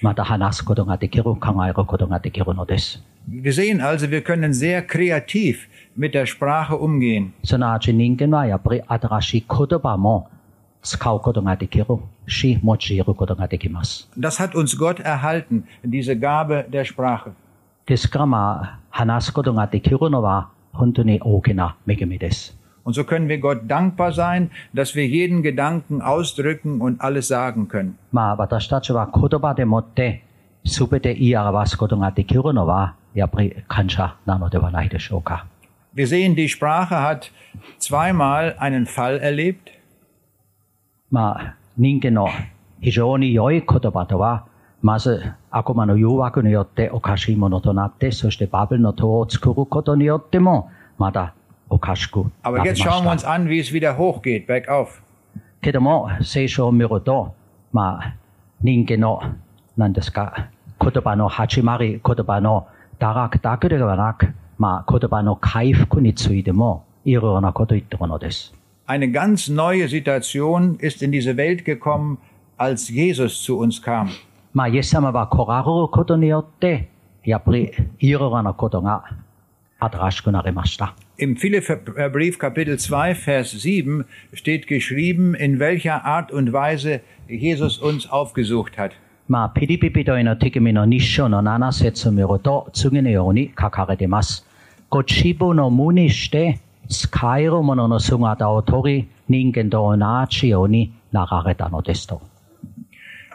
また話すことができる、考えることができるのです。 Wir sehen also, wir können sehr kreativ mit der Sprache umgehen. すなわち人間はやっぱり新しい言葉も使うことができるし、用いることができます。 Das hat uns Gott erhalten, diese Gabe der Sprache. ですからまあ、話すことができるのは 本当に大きな恵みです。 Und so können wir Gott dankbar sein, dass wir jeden Gedanken ausdrücken und alles sagen können. まあ私たちは言葉でもって全て言い表すことができるのはやっぱり感謝なのではないでしょうか。 Wir sehen, die Sprache hat zweimal einen Fall erlebt. まあ人間の非常に良い言葉とは まず悪魔の誘惑によっておかしいものとなってそしてバベルの塔を作ることによってもまだおかしくな Aber りま jetzt し schauen wir た uns。an, wie es wieder hochgeht, bergauf. けども聖書を見るとまあ人間の何ですか言葉の始まり言葉の堕落だけではなくまあ言葉の回復についてもいろいろなことを言ってるのです。 Eine ganz neue Situation ist in diese Welt gekommen, als Jesus zu uns kam. まあ、イエス様は来られることによって、やっぱりいろいろなことが新しくなりました。 Im Philipperbrief Kapitel 2, Vers 7 steht geschrieben, in welcher Art und Weise Jesus uns aufgesucht hat. まあ、ピリピ人への手紙の日章の7節を見ると、次のように書かれています。ご自分の無にして、使えるものの姿を取り、人間と同じようになられたのですと。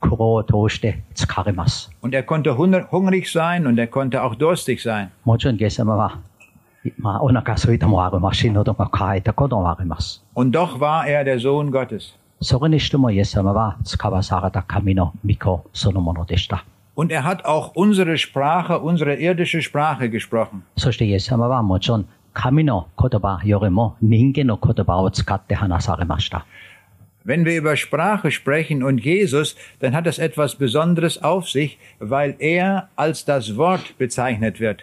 苦労を通して疲れます。 Und er konnte hunger- hungrig sein und er konnte auch durstig sein. もちろんイエス様は、まあ、お腹空いたもありますし、喉が渇いたこともあります。 Und doch war er der Sohn Gottes. そこにしてもイエス様は使わされた神の御子そのものでした。 Und er hat auch unsere Sprache, unsere irdische Sprache gesprochen. そしてイエス様はもちろん神の言葉よりも人間の言葉を使って話されました。 Wenn wir über Sprache sprechen und Jesus, dann hat das etwas Besonderes auf sich, weil er als das Wort bezeichnet wird.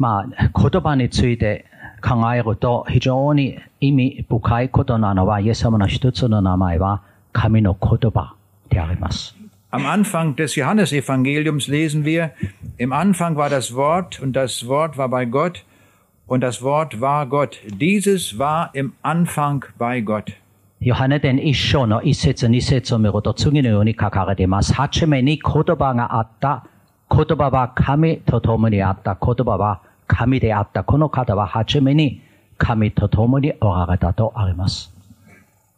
まあ、言葉について考えると非常に意味深いことなのは、イエス様の一つの名前は神の言葉であります。 Am Anfang des Johannesevangeliums lesen wir, im Anfang war das Wort und das Wort war bei Gott und das Wort war Gott. Dieses war im Anfang bei Gott. ヨハネ伝一章の一節二節を見ると次のように書かれています。初めに言葉があった。言葉は神と共にあった。言葉は神であった。この方は初めに神と共におられたとあります。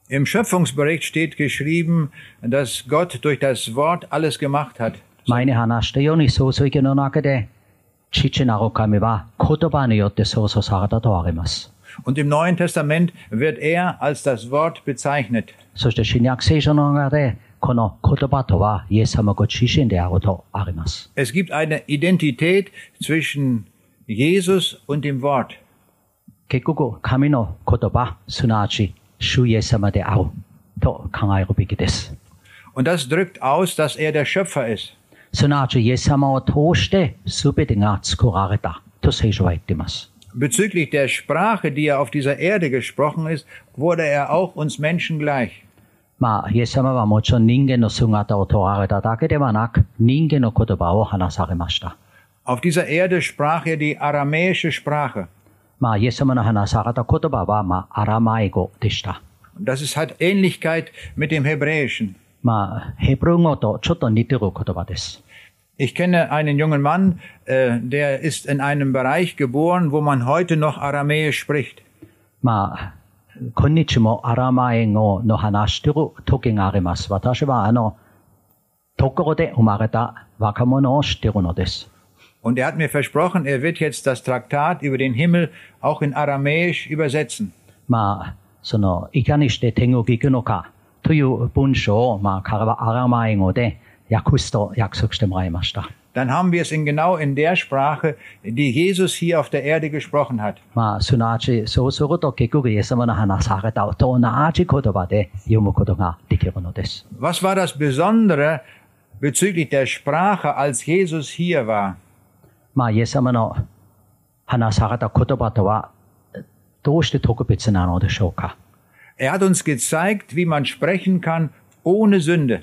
Im Schöpfungsbericht steht geschrieben, dass Gott durch das Wort alles gemacht hat. 前に話したように創世記の中で父なる神は言葉によって創造されたとあります。Und im Neuen Testament wird er als das Wort bezeichnet. そして新約聖書の中でこの言葉とはイエス様ご自身であるとあります。 Es gibt eine Identität zwischen Jesus und dem Wort. 結局、神の言葉、すなわち主イエス様であると考えるべきです。 Und das drückt aus, dass er der Schöpfer ist. すなわちイエス様を通して全てが作られたと聖書は言っています。 Bezüglich der Sprache, die er auf dieser Erde gesprochen ist, wurde er auch uns Menschen gleich. まあ、イエス様はもちろん人間の姿を問われただけではなく、人間の言葉を話されました。 Auf dieser Erde sprach er die aramäische Sprache. まあ、イエス様の話された言葉は、まあ、アラマイ語でした。 Und das ist, hat Ähnlichkeit mit dem Hebräischen. まあ、ヘブル語とちょっと似てる言葉です。 Ich kenne einen jungen Mann, äh, der ist in einem Bereich geboren, wo man heute noch Aramäisch spricht. まあ、今日もアラマイ語の話してる時があります。私はあの、ところで生まれた若者を知っているのです。 Und er hat mir versprochen, er wird jetzt das Traktat über den Himmel auch in Aramäisch übersetzen. まあ、その、いかにして天国行くのかという文章を、まあ、彼はアラマイ語で 訳すと約束してもらいました。 Dann haben wir es in genau in der Sprache, die Jesus hier auf der Erde gesprochen hat. まあ、すなわち、そうすると結局イエス様の話されたと同じ言葉で読むことができるのです。 Was war das Besondere bezüglich der Sprache, als Jesus hier war? まあ、イエス様の話された言葉とは、どうして特別なのでしょうか。 Er hat uns gezeigt, wie man sprechen kann ohne Sünde.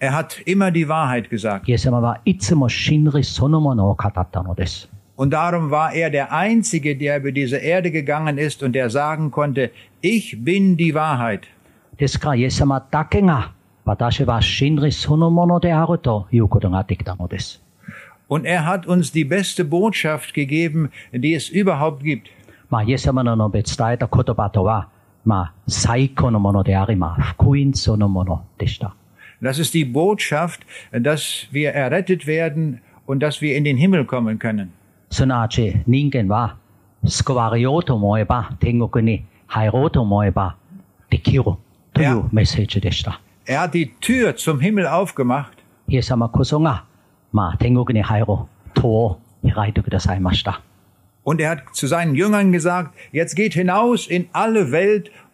Er hat immer die Wahrheit gesagt. イエス様はいつも真理そのものを語ったのです。 Und darum war er der Einzige, der über diese Erde gegangen ist und der sagen konnte, ich bin die Wahrheit. ですからイエス様だけが私は真理そのものであるということができたのです。 Und er hat uns die beste Botschaft gegeben, die es überhaupt gibt. まあ、イエス様の述べ伝えた言葉とは、まあ、最高のものであり、まあ、福音そのものでした。 Das ist die Botschaft, dass wir errettet werden und dass wir in den Himmel kommen können. すなわち人間は救われようと思えば天国に入ろうと思えばできるというメッセージでした。 Er hat die Tür zum Himmel aufgemacht イエス様こそが、まあ、天国に入る戸を開いてくださいました。 und er hat zu seinen Jüngern gesagt, jetzt geht hinaus in alle Welt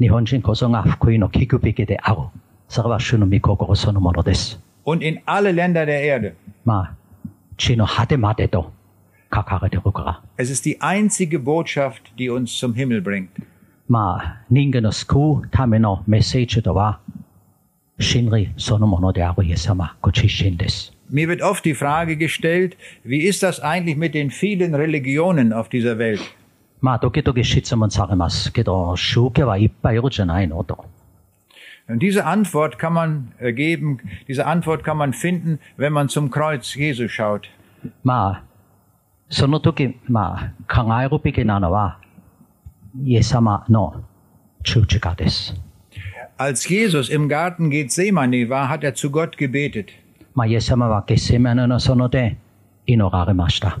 日本人こそが福音の聞くべきである。それは主の御心そのものです。 und in alle Länder der Erde. まあ、地の果てまでと かかれてるから。 Es ist die einzige Botschaft, die uns zum Himmel bringt. まあ、人間の救うためのメッセージとは、真理そのものであるイエス様ご自身です。 Mir wird oft die Frage gestellt, wie ist das eigentlich mit den vielen Religionen auf dieser Welt? まあ、時々質問されますけど、宗教はいっぱいいるじゃないのと。 Und diese Antwort kann man äh, geben, diese Antwort kann man finden, wenn man zum Kreuz Jesu schaut. まあ、その時、まあ、考えるべきなのは、イエス様の十字架です。 Als Jesus im Garten Gethsemane war, hat er zu Gott gebetet. まあ、イエス様はゲッセマネの園で祈られました。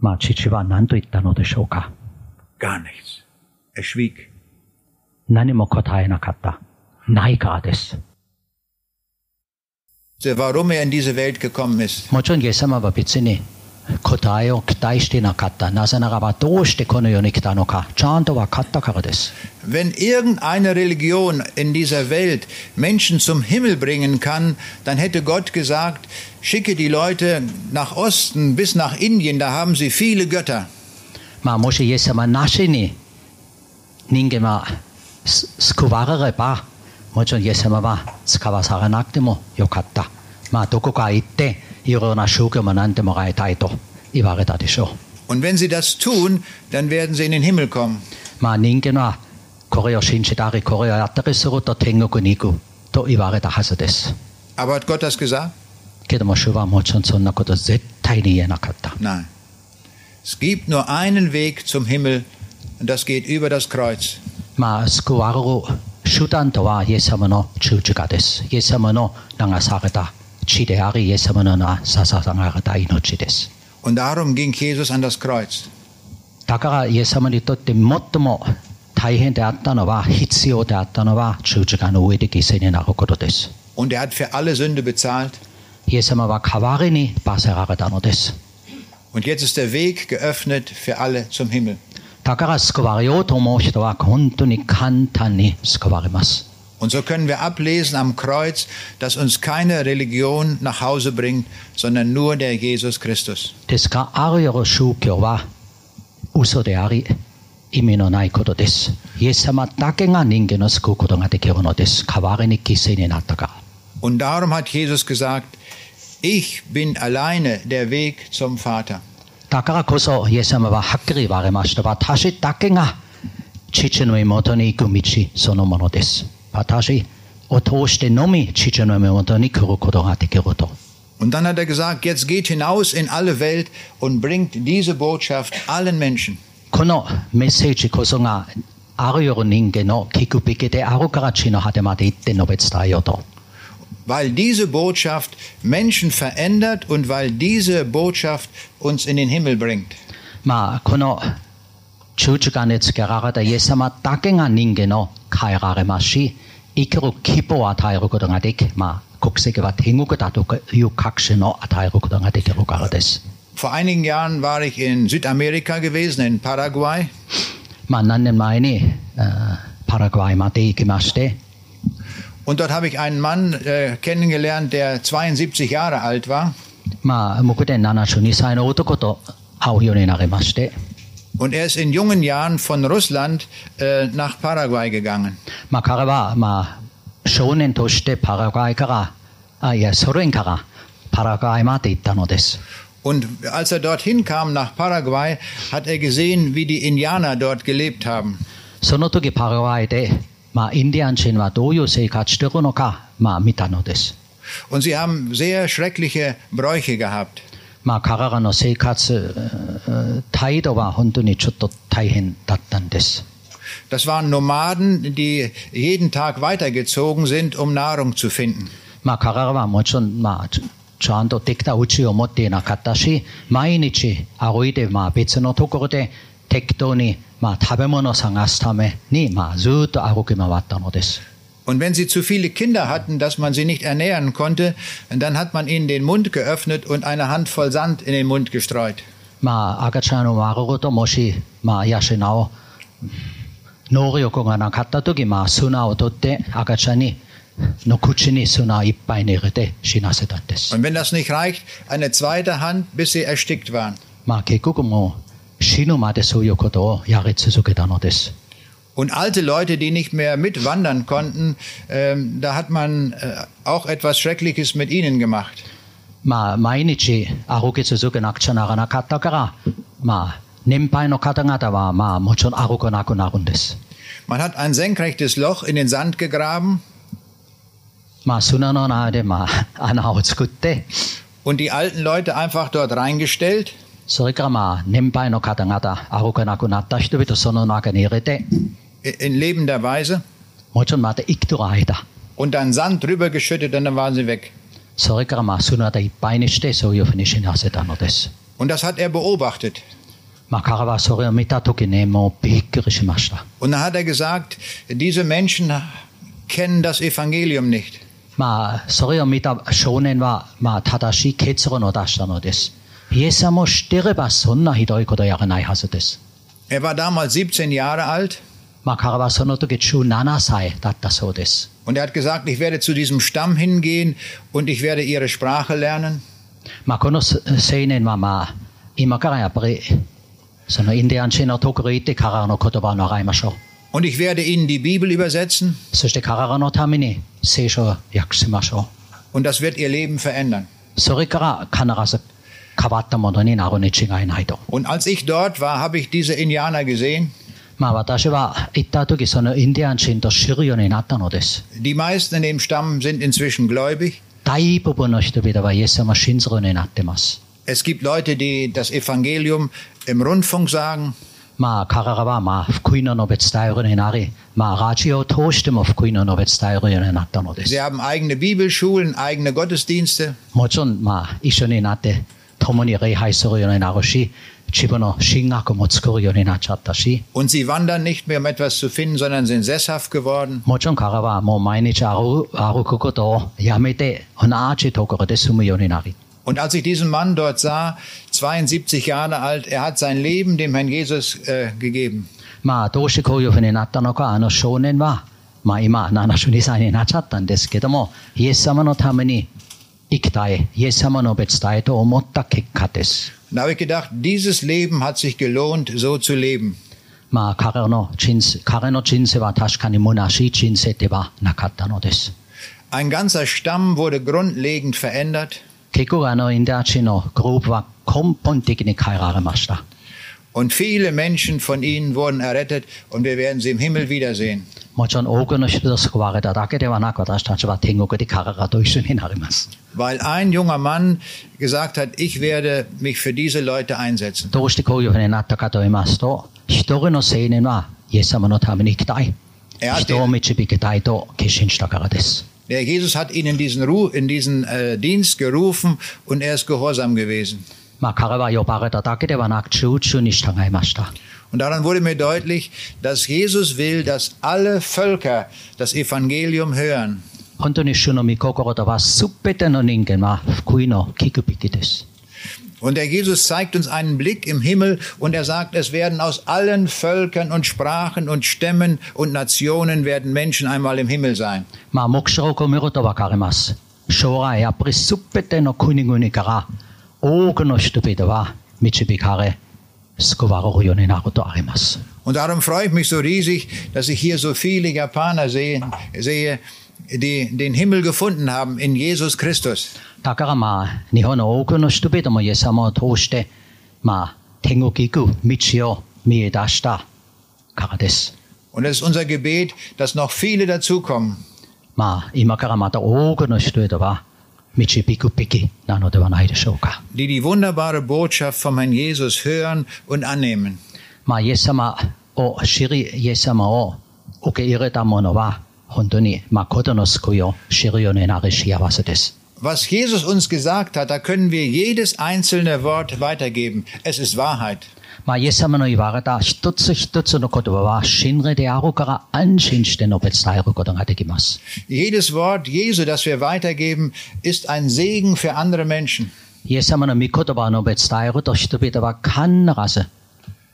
まあ、父は何と言ったのでしょうか。Gar nichts. Er schwieg. 何も答えなかった。ないからです。Warum er in diese Welt gekommen ist. もちろんイエス様は別に 答えを期待していなかった。なぜならばどうしてこの世に来たのか、ちゃんと分かったからです。 Wenn irgendeine Religion in dieser Welt Menschen zum Himmel bringen kann, dann hätte Gott gesagt, schicke die Leute nach Osten bis nach Indien, da haben sie viele Götter. まあもしイエス様なしに人間はす救われれば、もちろんイエス様は使わされなくてもよかった。まあどこか行って und wenn sie das tun, dann werden sie in den Himmel kommen. 마 닌게나 코레오 신시다리 코레오 야타리스로 또 탱고고 니고 또 이바레 다 하스데스. Aber hat Gott das gesagt? 게도마 슈바 모천 Nein. Es gibt nur einen Weg zum Himmel und das geht über das Kreuz. 마 れた血であり、イエス様の捧げられた命です。 Und darum ging Jesus an das Kreuz. だからイエス様にとって最も大変であったのは、必要であったのは十字架の上で犠牲になることです。 Und er hat für alle Sünde bezahlt. イエス様は代わりに罰せられたのです。 Und jetzt ist der Weg geöffnet für alle zum Himmel. だから救われようと思う人は本当に簡単に救われます。 Und so können wir ablesen am Kreuz, dass uns keine Religion nach Hause bringt, sondern nur der Jesus Christus. ですから、あるよる宗教は嘘であり、意味のないことです。イエス様だけが人間を救うことができるのです。代わりに犠牲になったから。 Und darum hat Jesus gesagt, ich bin alleine der Weg zum Vater. だからこそ、イエス様ははっきり言われました。私だけが父の妹に行く道そのものです。 私を通してのみ父の妹に来ることができると。 Und dann hat er gesagt, jetzt geht hinaus in alle Welt und bringt diese Botschaft allen Menschen. このメッセージこそがあるよる人間の聞くべきであるから地の果てまで行って述べ伝えようと。 Weil diese Botschaft Menschen verändert und weil diese Botschaft uns in den Himmel bringt. まあ、この十字架につけられたイエス様だけが人間を変えられますし、 ikero kipo atai roko danga dek ma kokseke wa tengoku dato yu kakshe no atai roko danga deke rokara desu. Vor einigen Jahren war ich in Südamerika gewesen, in Paraguay. Ma nannen meine äh, Paraguay ma deke mashite. Und dort habe ich einen Mann äh, kennengelernt, der 72 Jahre alt war. Ma mukuden nana shuni sai no otoko to aoyone naremashite. と会うようになりまして、 Und er ist in jungen Jahren von Russland äh, nach Paraguay gegangen. まあ、彼は、まあ、少年としてパラグアイから、あいや、ソ連からパラグアイまで行ったのです。 Und als er dorthin kam nach Paraguay, hat er gesehen, wie die Indianer dort gelebt haben. その時パラグアイで、まあ、インディアン人はどういう生活しているのか、まあ、見たのです。 Und sie haben sehr schreckliche Bräuche gehabt. まあ、彼らの生活、えー態度は本当にちょっと大変だったんです。Das waren Nomaden, die jeden Tag weitergezogen sind, um Nahrung zu finden. まあ、彼らはもちろん、まあ、ちゃんとできたうちを持っていなかったし、毎日歩いて、まあ、別のところで適当に、まあ、食べ物を探すために、まあ、ずっと歩き回ったのです。Und wenn sie zu viele Kinder hatten, dass man sie nicht ernähren konnte, dann hat man ihnen den Mund geöffnet und eine Handvoll Sand in den Mund gestreut. Ma agachano maroro tomoshi ma yashinao noryoku ga nakatta toki ma suna. Und wenn das nicht reicht, eine zweite Hand, bis sie erstickt waren. Ma. Und alte Leute, die nicht mehr mitwandern konnten, ähm, da hat man äh, auch etwas Schreckliches mit ihnen gemacht. Ma, mainichi, aruki suzuki nakuchanara nakatta kara, ma, nenpai no kata wa, ma, mochon aruko naku narun. Man hat ein senkrechtes Loch in den Sand gegraben. Ma, suna no nae ma, ana o tsukutte. Und die alten Leute einfach dort reingestellt. それからまあ年配の方々、アホかなくなった人々、その中に入れて。in lebender Weise. Und dann Sand drüber geschüttet und dann waren sie weg. Und das hat er beobachtet. Und dann hat er gesagt, diese Menschen kennen das Evangelium nicht. Er war damals 17 Jahre alt. Und er hat gesagt, ich werde zu diesem Stamm hingehen und ich werde ihre Sprache lernen. Und ich werde ihnen die Bibel übersetzen. Und das wird ihr Leben verändern. Und als ich dort war, habe ich diese Indianer gesehen. まあ私は行った時そのインディアン人と知るようになったのです。 Die meisten in dem Stamm sind inzwischen gläubig. 大部分の人々はイエス様を信ずるようになってます。 Es gibt Leute, die das Evangelium im Rundfunk sagen. まあ彼らはまあ福音の述べ伝えるようになり、まあラジオを通しても福音の述べ伝えるようになったので Sie す。 haben eigene Bibelschulen, eigene Gottesdienste. もちろんまあ一緒になって共に礼拝するようになるし、 und sie wandern nicht mehr, um etwas zu finden, sondern sind sesshaft geworden. Und als ich diesen Mann dort sah, 72 Jahre alt, er hat sein Leben dem Herrn Jesus äh, gegeben. Dann habe ich gedacht, dieses Leben hat sich gelohnt, so zu leben. Ein ganzer Stamm wurde grundlegend verändert. Und viele Menschen von ihnen wurden errettet und wir werden sie im Himmel wiedersehen. Weil ein junger Mann gesagt hat, ich werde mich für diese Leute einsetzen. Er Jesus hat ihn in diesen, Ru in diesen äh, Dienst gerufen und er ist gehorsam gewesen. Und daran wurde mir deutlich, dass Jesus will, dass alle Völker das Evangelium hören. Und der Jesus zeigt uns einen Blick im Himmel und er sagt, es werden aus allen Völkern und Sprachen und Stämmen und Nationen werden Menschen einmal im Himmel sein. Und er sagt: Es werden aus allen Völkern Ma moksha ko miroto wakarimasu. Shora Menschen einmal im Himmel sein. ります。将来やっぱり全ての国々から多くの人々は導かれ、救われるようになるとあります。 Und darum freue ich mich so riesig, dass ich hier so viele Japaner sehen, sehe, die den Himmel gefunden haben in Jesus Christus. だからまあ、日本の多くの人々もイエス様を通して、まあ、天国行く道を見え出したからです。 Und es ist unser Gebet, dass noch viele dazukommen. まあ、今からまた多くの人々は die die wunderbare Botschaft vom Herrn Jesus hören und annehmen. Was Jesus uns gesagt hat, da können wir jedes einzelne Wort weitergeben. Es ist Wahrheit. まあ、イエス様の言われた一つ一つの言葉は真理であるから安心して述べ伝えることができます。 Jedes Wort Jesu, das wir weitergeben, ist ein Segen für andere Menschen. イエス様の御言葉を述べ伝えると人々は必ず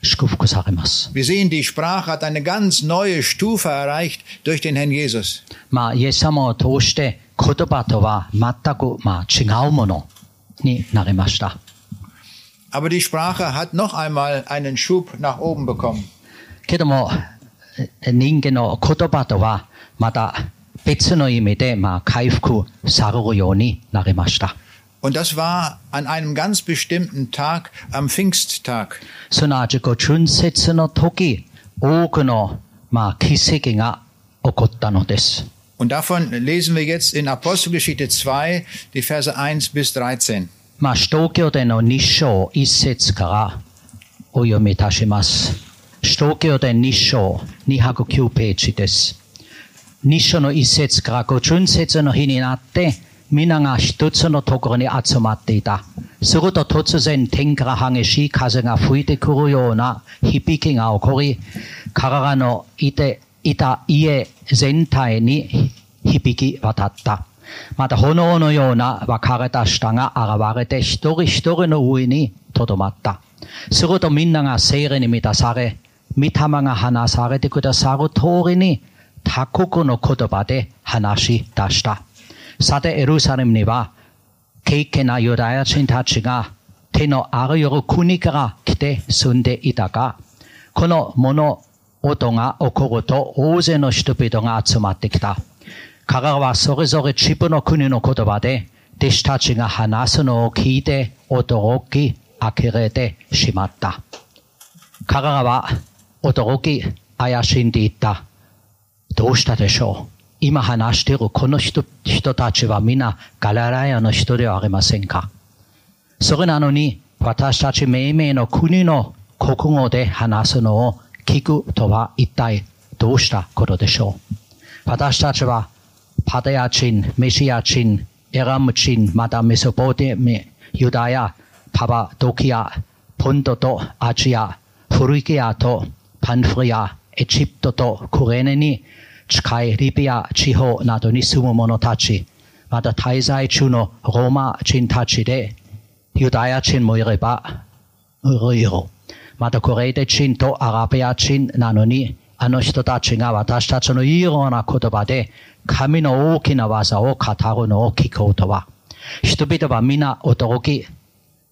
祝福されます。 Wir sehen, die Sprache hat eine ganz neue Stufe erreicht durch den Herrn Jesus. まあ、イエス様を通して言葉とは全く、まあ、違うものになりました。 Aber die Sprache hat noch einmal einen Schub nach oben bekommen. けども、え人間の言葉とはまた別の意味で、まあ、回復されるようになりました。 Und das war an einem ganz bestimmten Tag, am Pfingsttag. すなわち、ご春節の時、多くの、まあ、奇跡が起こったのです。 Und davon lesen wir jetzt in Apostelgeschichte 2, die Verse 1 bis 13. まあ、使徒教での2章1節からお読みいたします。使徒教で2章209ページです。2章の1節からご春節の日になって、皆が一つのところに集まっていた。すると突然天から激しい風が吹いてくるような響きが起こり、彼らのいていた家全体に響き渡った。また炎のような分かれた舌が現れて一人一人の上にとどまった。するとみんなが聖霊に満たされ、御霊が話されてくださる通りに他国の言葉で話し出した。さて、エルサレムには、敬虔なユダヤ人たちが手のあらゆる国から来て住んでいたが、この物音が起こると大勢の人々が集まってきた。彼らはそれぞれ自分の国の言葉で弟子たちが話すのを聞いて驚き呆れてしまった。彼らは驚き怪しんでいった。どうしたでしょう今話しているこの人人たちは皆ガララヤの人ではありませんかそれなのに私たち命名の国の国語で話すのを聞くとは一体どうしたことでしょう私たちはパタヤ人、メシア人、エラム人、またメソポテミ、ユダヤ、パバドキア、ポントとアジア、フリギアとパンフリア、エジプトとクレネに近いリビア地方などに住む者たち、また滞在中のローマ人たちで、ユダヤ人もいれば、いろいろ。またクレイテ人とアラビア人なのに、あの人たちが私たちのいろんな言葉で神の大きな技を語るのを聞こうとは、人々は皆驚き、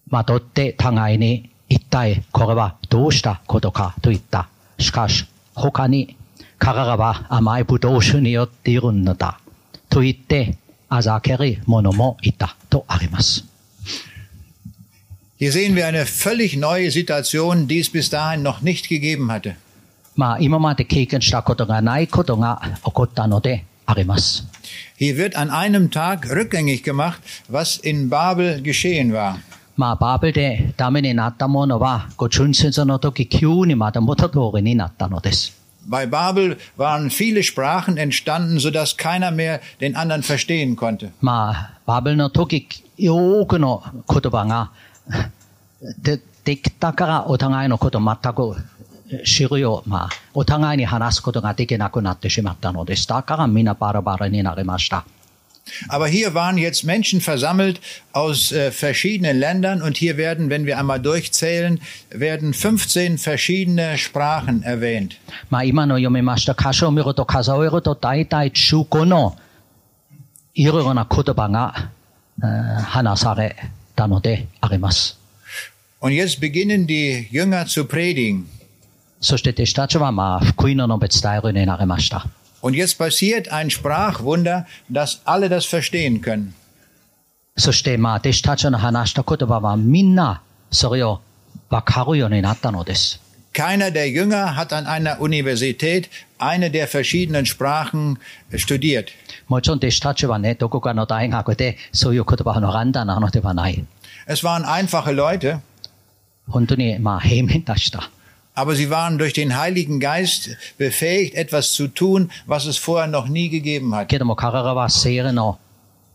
まとって互いに一体これはどうしたことかと言った。しかし他に彼らは甘いブドウ酒によっているのだと言ってあざける者もいたとあります。Hier sehen wir eine völlig neue Situation, die es bis dahin noch nicht gegeben hatte. まあ今まで経験したことがないことが起こったので。Hier wird an einem Tag rückgängig gemacht, was in Babel geschehen war. まあバーベルでダメになったものはご春節の時急にまた元通りになったのです。 Bei Babel waren viele Sprachen entstanden, sodass keiner mehr den anderen verstehen konnte. まあ、バベルの時、多くの言葉がでできたからお互いのことを全く 知るよう、まあ、お互いに話すことができなくなってしまったのです。だからみんなバラバラになりました。 Aber hier waren jetzt Menschen versammelt aus äh, verschiedenen Ländern und hier werden, wenn wir einmal durchzählen, werden 15 verschiedene Sprachen erwähnt. まあ、今の読みました箇所を見ると数えると大体15のいろいろな言葉がえー話されたのであります。 Und jetzt beginnen die Jünger zu predigen. そして弟子たちはまあ福音の述べ伝えるようになりました。 Und jetzt passiert ein Sprachwunder, dass alle das verstehen können. そしてまあ弟子たちの話した言葉はみんなそれを分かるようになったのです。 Keiner der Jünger hat an einer Universität eine der verschiedenen Sprachen studiert. もちろん弟子たちはね、どこかの大学でそういう言葉を学んだなのではない。 Es waren einfache Leute, 本当にまあ平面でした。 aber sie waren durch den Heiligen Geist befähigt, etwas zu tun, was es vorher noch nie gegeben hat. けども彼らは聖霊の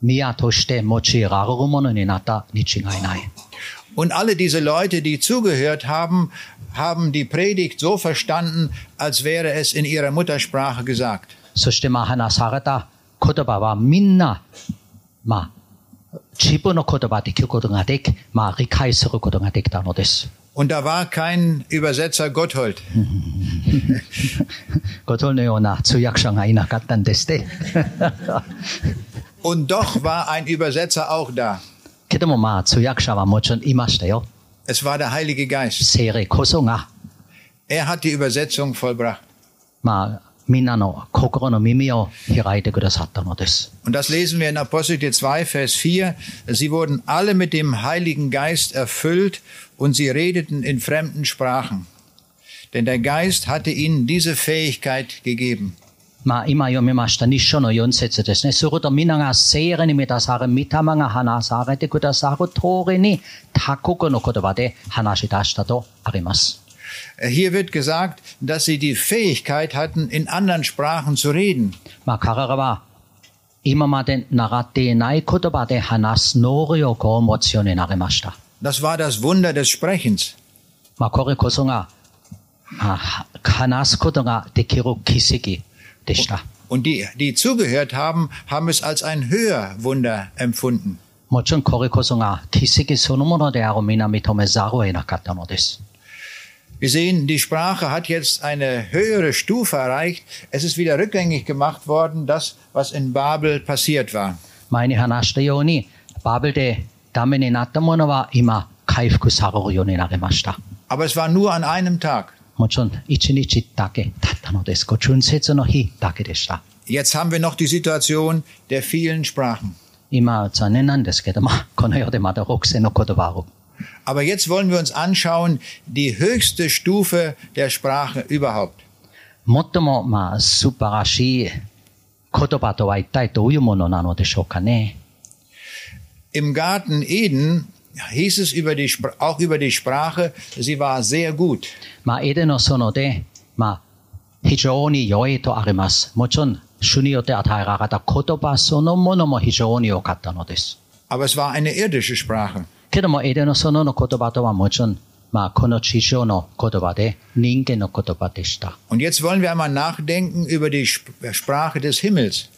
宮として用いられるものになったに違いない。 Und alle diese Leute, die zugehört haben, haben die Predigt so verstanden, als wäre es in ihrer Muttersprache gesagt. そしてまあ話された言葉はみんな、まあ、自分の言葉で聞くことができ、まあ理解することができたのです。 Und da war kein Übersetzer Gotthold. <laughs> ご存知のような通訳者がいなかったんですね。 Und doch war ein Übersetzer auch da. けどもまあ通訳者はもちろんいましたよ。 Es war der Heilige Geist. 聖霊こそが、 Er hat die Übersetzung vollbracht. まあみんなの心の耳を開いてくださったのです。 Und das lesen wir in Apostel 2, Vers 4. Sie wurden alle mit dem Heiligen Geist erfüllt und sie redeten in fremden Sprachen. Denn der Geist hatte ihnen diese Fähigkeit gegeben. まあ今読みました日書の4節ですね。すると皆が聖霊に満たされ、御霊が話されてくださる通りに他国の言葉で話し出したとあります。 Hier wird gesagt, dass sie die Fähigkeit hatten, in anderen Sprachen zu reden. まあ彼らは今まで習っていない言葉で話す能力を持つようになりました。 Das war das Wunder des Sprechens. まあこれこそが、まあ、話すことができる奇跡でした。 Und die, die zugehört haben, haben es als ein Hörwunder empfunden. もちろんこれこそが奇跡そのものである皆認めざるを得なかったのです。 Wir sehen, die Sprache hat jetzt eine höhere Stufe erreicht. Es ist wieder rückgängig gemacht worden, das, was in Babel passiert war. 前に話したように、バベルで ダメになったものは今回復されるようになりました。 Aber es war nur an einem Tag. もちろん一日だけ経ったのです。ご春節の日だけでした。 Jetzt haben wir noch die Situation der vielen Sprachen. 今は残念なんですけども、この世でまだ6000の言葉を。 Aber jetzt wollen wir uns anschauen, die höchste Stufe der Sprache überhaupt. 最もまあ素晴らしい言葉とは一体どういうものなのでしょうかね。 im Garten Eden hieß es über die, auch über die Sprache, sie war sehr gut. Ma Edeno sono de, ma hijoni yoi to arimas. Mochon, shuni yote atairagata kotoba sono mono mo hijoni yo katta no desu. Aber es war eine irdische Sprache. Kedo mo Edeno sono no kotoba to wa mochon, ma kono chisho no kotoba de, ningen no kotoba deshita. Und jetzt wollen wir einmal nachdenken über die Sprache des Himmels.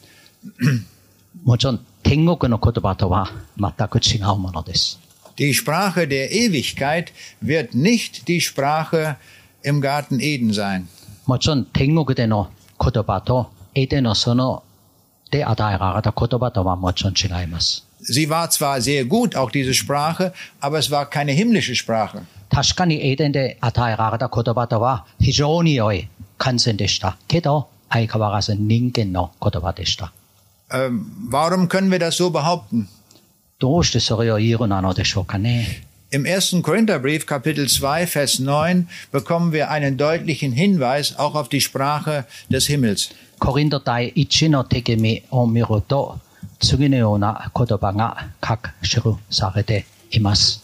もちろん、天国の言葉とは全く違うものです。 Die Sprache der Ewigkeit wird nicht die Sprache im Garten Eden sein. もちろん、天国での言葉とエデンの園で与えられた言葉とはもちろん違います。 Sie war zwar sehr gut, auch diese Sprache, aber es war keine himmlische Sprache. 確かにエデンで与えられた言葉とは非常に良い完全でした。けど、相変わらず人間の言葉でした。 Ähm, warum können wir das so behaupten? どうしてそれを言えるなのでしょうかね。 Im ersten Korintherbrief, Kapitel 2, Vers 9, bekommen wir einen deutlichen Hinweis auch auf die Sprache des Himmels. コリント第1の手紙を見ると、次のような言葉が書記されています。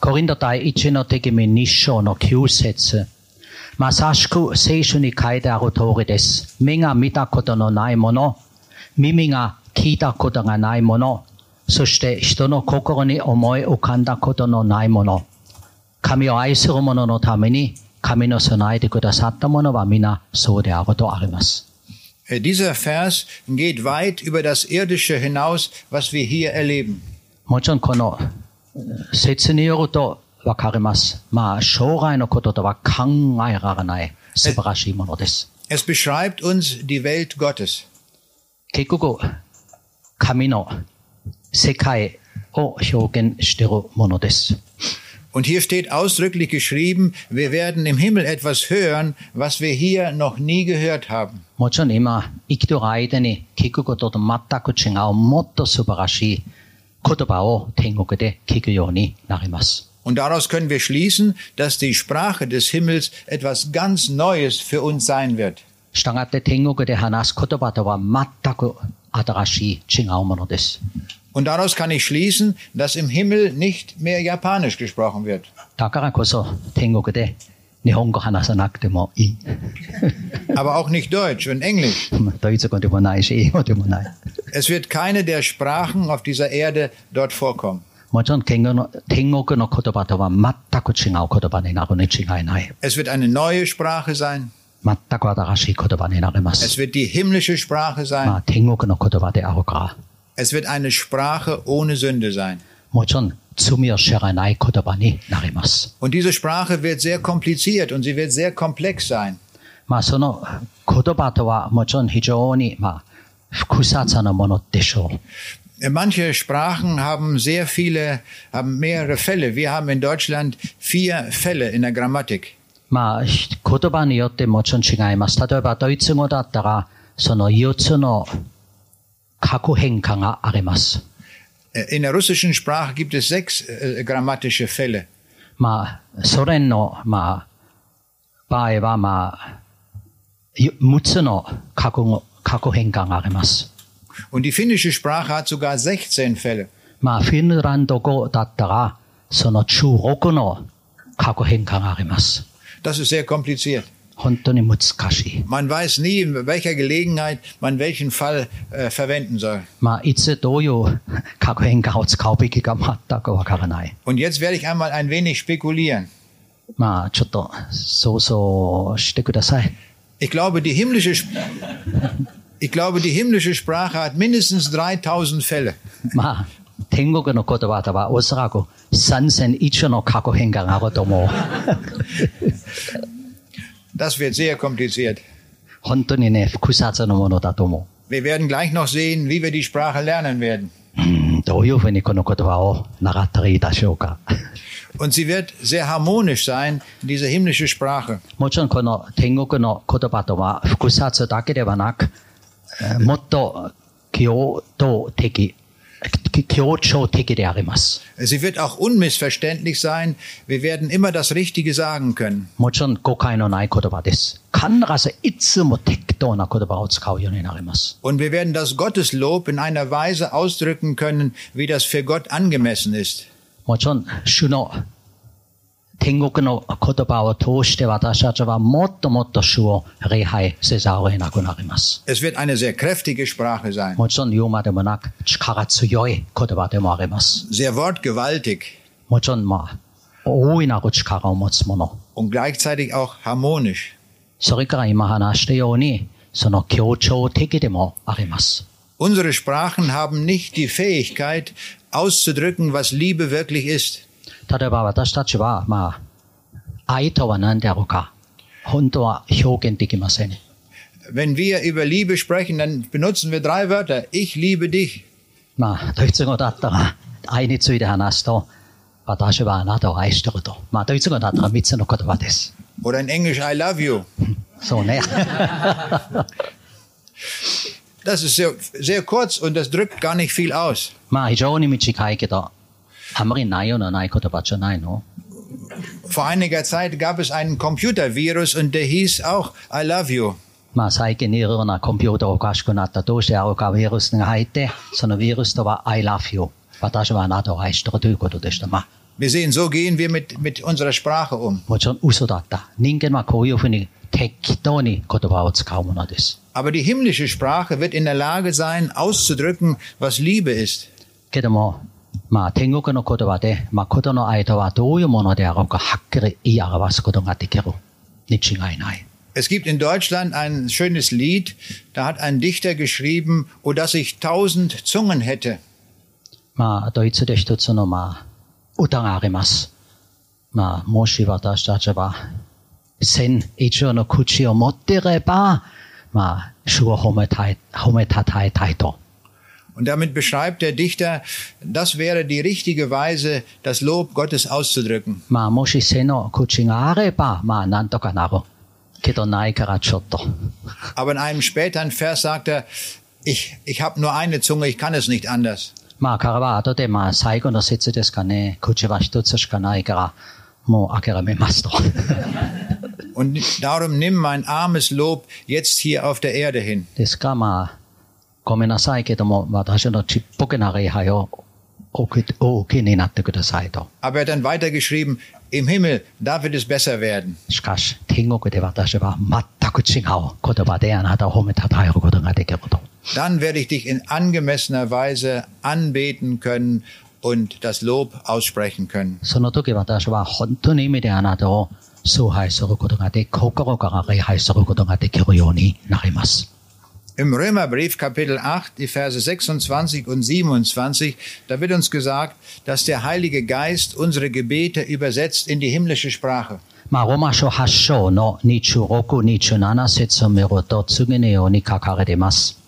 コリント第1の手紙2章の9節まさしく聖書に書いてある通りです。目が見たことのないもの、 耳が聞いたことがないもの、そして人の心に思い浮かんだことのないもの。神を愛する者のために神の備えてくださったものは皆そうであるとあります。 Äh, Dieser Vers geht weit über das Irdische hinaus, was wir hier erleben. もちろんこのえー説によるとわかります。まあ将来のこととは考えられない素晴らしいものです。 Es beschreibt uns die Welt Gottes. 結局、神の世界を表現しているものです。 Und hier steht ausdrücklich geschrieben, wir werden im Himmel etwas hören, was wir hier noch nie gehört haben. もちろん今生きている間に聞くことと全く違うもっと素晴らしい言葉を天国で聞くようになります。 Und daraus können wir schließen, dass die Sprache des Himmels etwas ganz Neues für uns sein wird. したがって天国で話す言葉とは全く新しい違うものです。 Und daraus kann ich schließen, dass im Himmel nicht mehr Japanisch gesprochen wird. だからこそ天国で日本語話さなくてもいい。 <laughs> Aber auch nicht Deutsch und Englisch. <laughs> ドイツ語でもないし、英語でもない。 Es wird keine der Sprachen auf dieser Erde dort vorkommen. もちろん天国の天国の言葉とは全く違う言葉になるに違いない。 Es wird eine neue Sprache sein. Es wird die himmlische Sprache sein. Es wird eine Sprache ohne Sünde sein. Und diese Sprache wird sehr kompliziert und sie wird sehr komplex sein. Manche Sprachen haben sehr viele, haben mehrere Fälle. Wir haben in Deutschland vier Fälle in der Grammatik. まあ、ひ言葉によってもちろん違います。例えば、ドイツ語だったら、その4つの核変化があります。Äh, In der russischen Sprache gibt es sechs äh, grammatische Fälle. まあ、ソ連の、まあ、場合は、まあ、ゆ6つの核語核変化があります。Und die finnische Sprache hat sogar 16 Fälle. まあ、フィンランド語だったら、その中6の核変化があります。Das ist sehr kompliziert. Man weiß nie, in welcher Gelegenheit man welchen Fall äh, verwenden soll. <laughs> Und jetzt werde ich einmal ein wenig spekulieren. Ich glaube, die himmlische, <laughs> ich glaube, die himmlische Sprache hat mindestens 3000 Fälle. まあ、天国の言葉とはおそらく3000以上の核変化があると思う。 Das wird sehr kompliziert. 本当にね、複雑なものだと思 Wir werden gleich noch sehen, wie wir die Sprache lernen werden. う。うん、どういうふうにこの言葉を習ったらいいでしょうか。 Und sie wird sehr harmonisch sein, diese himmlische Sprache. もちろんこの天国の言葉とは複雑だけではなく、えーもっと共同的、 Sie wird auch unmissverständlich sein. Wir werden immer das Richtige sagen können. Und wir werden das Gotteslob in einer Weise ausdrücken können, wie das für Gott angemessen ist. もちろん、主の天国の言葉を通して私たちはもっともっと主を礼拝せざるを得なくなります。 Es wird eine sehr kräftige Sprache sein, もちろん言うまでもなく力強い言葉でもあります。 sehr wortgewaltig もちろんまあ、大いなる力を持つもの。 und gleichzeitig auch harmonisch. それから今話したように、その協調的でもあります。 Unsere Sprachen haben nicht die Fähigkeit, auszudrücken, was Liebe wirklich ist. 例えば私たちは、まあ、愛とは何であるか、本当は表現できません。 Wenn wir über Liebe sprechen, dann benutzen wir drei Wörter. Ich liebe dich. まあ、ドイツ語だったら、愛について話すと、私はあなたを愛してると。まあ、ドイツ語だったら3つの言葉です。 Oder in Englisch, I love you. <laughs> そうね。 Das ist sehr, sehr kurz und das drückt gar nicht viel aus. まあ、非常に短いけど、 Vor einiger Zeit gab es einen Computervirus und der hieß auch I love you. まあ、最近いろいろなコンピューターおかしくなったどうしてあるかウイルスが入って、そのウイルスとは I love you。私はあなたを愛してるということでした。まあ、 Wir sehen, so gehen wir mit, mit unserer Sprache um. もちろん嘘だった。人間はこういうふうに適当に言葉を使うものです。 Aber die himmlische Sprache wird in der Lage sein, auszudrücken, was Liebe ist. けども、 まあ、天国の言葉で、まあ、ことの愛とはどういうものであろうか、はっきり言い表すことができるに違いない。 Es gibt in Deutschland ein schönes Lied, da hat ein Dichter geschrieben, oh, dass ich tausend Zungen hätte. まあ、ドイツで一つの、まあ、歌があります。まあ、もし私たちは、千以上の口を持っていれば、まあ、主を褒めたい、褒めたたえたいと。 Und damit beschreibt der Dichter, das wäre die richtige Weise, das Lob Gottes auszudrücken. まあ、もし千の口があれば、まあ、なんとかなる。けどないからちょっと。 Aber in einem späteren Vers sagt er, ich, ich habe nur eine Zunge, ich kann es nicht anders. まあ、彼は後で、まあ、最後の説ですかね。口は一つしかないから、もう諦めますと。 Und darum nimm mein armes Lob jetzt hier auf der Erde hin. ですから、まあ、 ごめんなさいけども、私のちっぽけな礼拝をお受けお受けになってくださいと。 Aber er hat dann weitergeschrieben, im Himmel, da wird es besser werden. しかし、天国で私は全く違う言葉であなたを褒めたたえることができると。 dann werde ich dich in angemessener Weise anbeten können und das Lob aussprechen können. その時私は本当の意味であなたを崇拝することができ、心から礼拝することができるようになります。 Im Römerbrief Kapitel 8, die Verse 26 und 27, da wird uns gesagt, dass der Heilige Geist unsere Gebete übersetzt in die himmlische Sprache. まあ、ローマ書8章の26、27節を見ると次のように書かれています。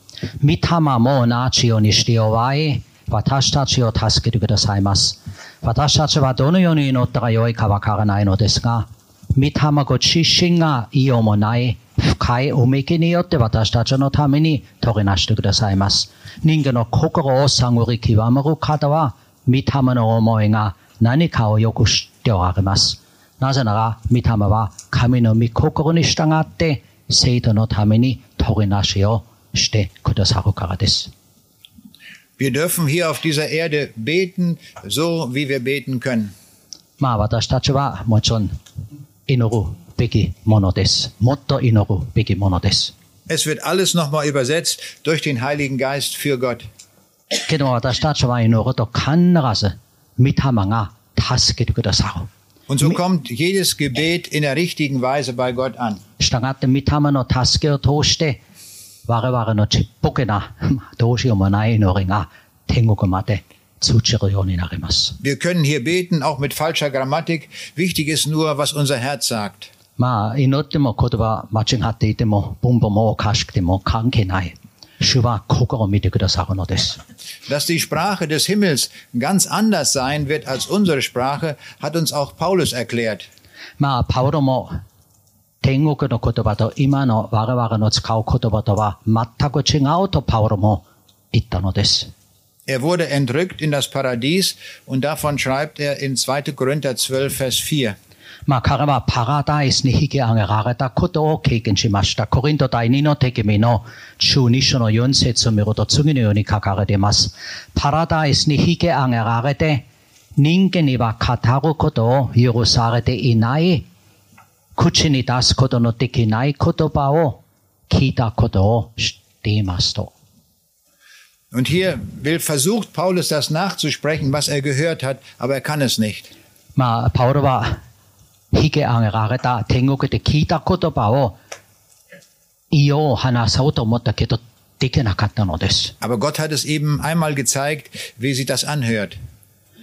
御霊も同じようにしておい、私たちを助けてくださいます。私たちはどのように祈ったらよいかわからないのですが、 御霊ご自身が言いようもない深いうめきによって私たちのために取りなしてくださいます。人間の心を探り極める方は、御霊の思いが何かをよく知っておられます。なぜなら、御霊は神の御心に従って、生徒のために取りなしをしてくださるからです。Wir dürfen hier auf dieser Erde beten, so wie wir beten können. まあ私たちはもちろん inoru beki des. Motto inoru beki des. Es wird alles nochmal übersetzt durch den Heiligen Geist für Gott. Und so kommt jedes Gebet in der richtigen Weise bei Gott an. <laughs> したがって御霊の助けを通して我々のちっぽけなどうしようもない祈りが天国まで通じるようになります。 Wir können hier beten, auch mit falscher Grammatik. Wichtig ist nur, was unser Herz sagt. まあ祈っても言葉間違っていても文法もおかしくても関係ない。主は心を見てくださるのです。 Dass die Sprache des Himmels ganz anders sein wird als unsere Sprache, hat uns auch Paulus erklärt. まあパウロも天国の言葉と今の我々の使う言葉とは全く違うとパウロも言ったのです。 Er wurde entrückt in das Paradies und davon schreibt er in 2. Korinther 12, Vers 4. まあ彼はパラダイスに引き上げられたことを経験しました。コリント第2の手紙の12章の4節を見ると次のように書かれています。パラダイスに引き上げられて人間には語ることを許されていない口に出すことのできない言葉を聞いたことを知っていますと。 Und hier will versucht Paulus das nachzusprechen, was er gehört hat, aber er kann es nicht. まあ、パウロは引き上げられた天国で聞いた言葉を言おう話そうと思ったけどできなかったのです。 Aber Gott hat es eben einmal gezeigt, wie sich das anhört.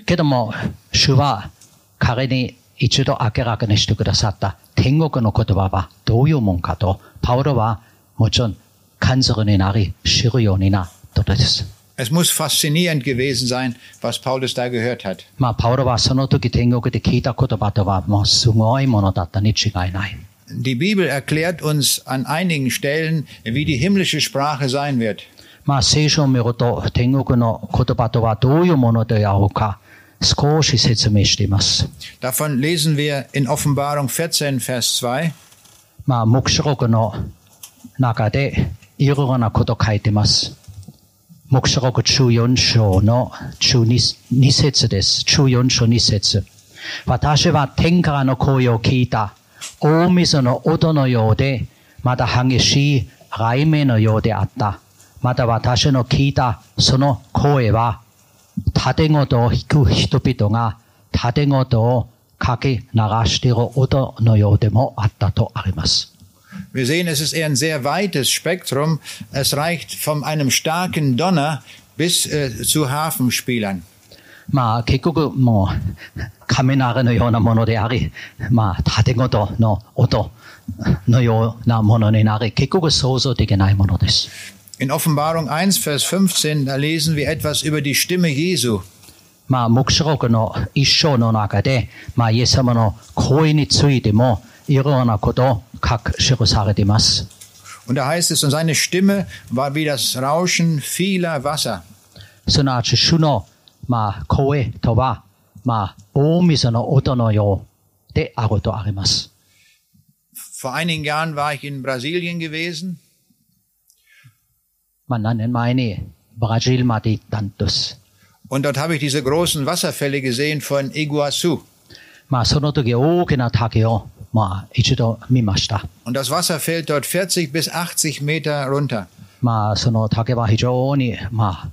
けども、主は彼に一度明らかにしてくださった天国の言葉はどういうもんかと、パウロはもちろん感づくになり知るようにな ったのです。 Es muss faszinierend gewesen sein, was Paulus da gehört hat. まあ、パウロはその時天国で聞いた言葉とはもうすごいものだったに違いない。 Die Bibel erklärt uns an einigen Stellen, wie die himmlische Sprache sein wird. まあ、聖書を見ると天国の言葉とはどういうものであろうか少し説明しています。 Davon lesen wir in Offenbarung 14, Vers 2. まあ、目視録の中でいろいろなこと書いてます。 目視録14章の12節です。14章2節私は天からの声を聞いた。大水の音のようで、また激しい雷鳴のようであった。また私の聞いたその声は、盾ごとを弾く人々が盾ごとをかけ流している音のようでもあったとあります。Wir sehen, es ist eher ein sehr weites Spektrum. Es reicht von einem starken Donner bis äh, zu Hafenspielern. まあ結局もう雷のようなものであり、まあ盾ごとの音のようなものになり、結局想像できないものです。 In Offenbarung 1, Vers 15, da lesen wir etwas über die Stimme Jesu. まあ目視録の一章の中で、まあイエス様の声についてもいろいろなことを und da heißt es, und seine Stimme war wie das Rauschen vieler Wasser. Sonache shuno ma koe towa ma omiso no oto no yo de agoto arimasu. Vor einigen Jahren war ich in Brasilien gewesen. Man nannte meine Brasil Matitantus. Und dort habe ich diese großen Wasserfälle gesehen von Iguazu. Ma sono toki ookena take 大きな滝を、まあ、一度見ました。 Und das Wasser fällt dort 40 bis 80 Meter runter. まあ、その竹は非常に、まあ、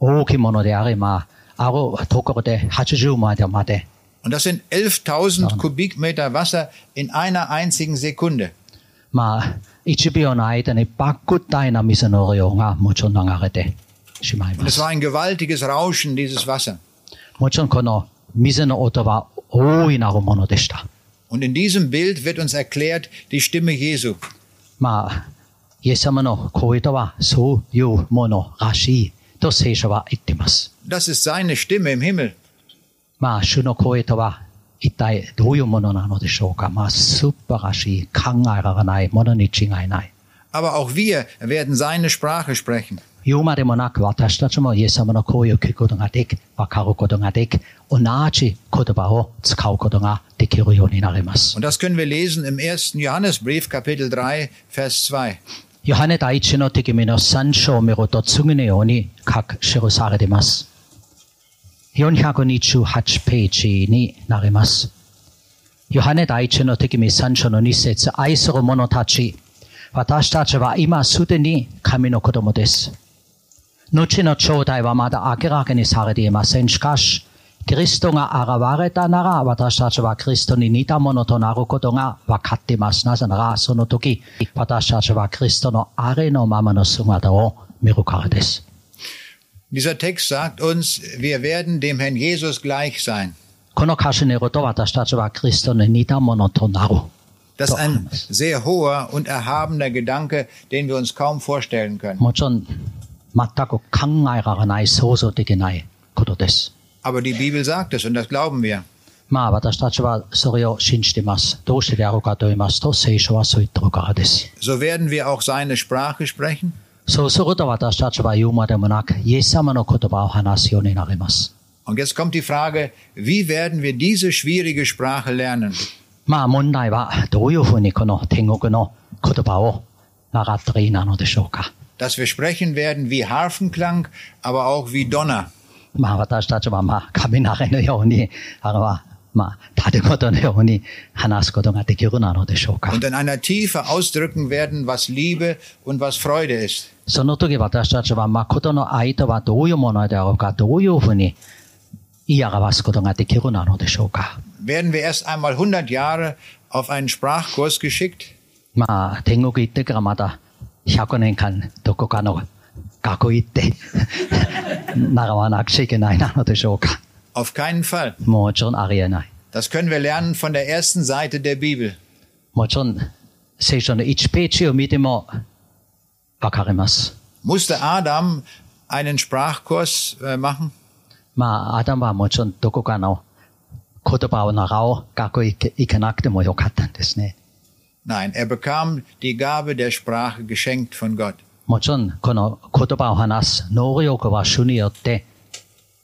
大きいものであり、まあ、あるところで80までまで、 Und das sind 11.000 Kubikmeter Wasser in einer einzigen Sekunde. まあ、1秒の間に莫大な水の量がもちろん流れてしまい Und ま es す。 war ein gewaltiges Rauschen, dieses Wasser. もちろんこの水の音は大いなるものでした。 Und in diesem Bild wird uns erklärt die Stimme Jesu. まあ、イエス様の声とはそういうものらしいと聖書は言っています。 Das ist seine Stimme im Himmel. まあ、主の声とは一体どういうものなのでしょうか。まあ、素晴らしい、考えられないものに違いない。 Aber auch wir werden seine Sprache sprechen. 言うまでもなく私たちもイエス様の声を聞くことができ、わかることができ、同じ言葉を使うことが できるようになります。Und das können wir lesen im ersten Johannesbrief, Kapitel 3, Vers 2. ヨハネ第一の手紙の3章を見ると次のように書く記されています。428ページになります。ヨハネ第一の手紙3章の2節愛する者たち、私たちは今すでに神の子供です。後の正体はまだ明らかにされていません。しかし、キリストが現れたなら私たちはキリストに似たものとなることが分かっています。なぜならその時私たちはキリストのあれのままの姿を見るからです。 Dieser Text sagt uns, wir werden dem Herrn Jesus gleich sein. この歌詞によると私たちはキリストに似たものとなる。 Das ist Doch. ein sehr hoher und erhabener Gedanke, den wir uns kaum vorstellen können. もちろん全く考えられない想像できないことです。 Aber die Bibel sagt es und das glauben wir. まあ私たちはそれを信じています。どうしてであるかと言いますと聖書はそう言ってるからです。 So werden wir auch seine Sprache sprechen. そうすると私たちは言うまでもなく、イエス様の言葉を話すようになります。 Und jetzt kommt die Frage, wie werden wir diese schwierige Sprache lernen? まあ問題はどういうふうにこの天国の言葉を習ったらいいなのでしょうか。 Dass wir sprechen werden wie Harfenklang, aber auch wie Donner. まあ私たちはまあ雷のように、あのはまあ建物のように話すことができるなのでしょうか。 Und in einer Tiefe ausdrücken werden, was Liebe und was Freude ist. その時私たちは誠の愛とはどういうものであろうか、どういうふうに言い表すことができるなのでしょうか。 Werden wir erst einmal 100 Jahre auf einen Sprachkurs geschickt? まあ天国行ってからまた100年間どこかの 学校行って<laughs> 習わなくちゃいけないなのでしょうか。 <laughs> Auf keinen Fall. もちろんありえない。 Das können wir lernen von der ersten Seite der Bibel. もちろん聖書の1ページを見てもわかります。 Musste Adam einen Sprachkurs äh, machen? まあ、アダムはもちろんどこかの言葉を習おう学校行け行かなくてもよかったんですね。 Nein, er bekam die Gabe der Sprache geschenkt von Gott. もちろんこの言葉を話す能力は主によって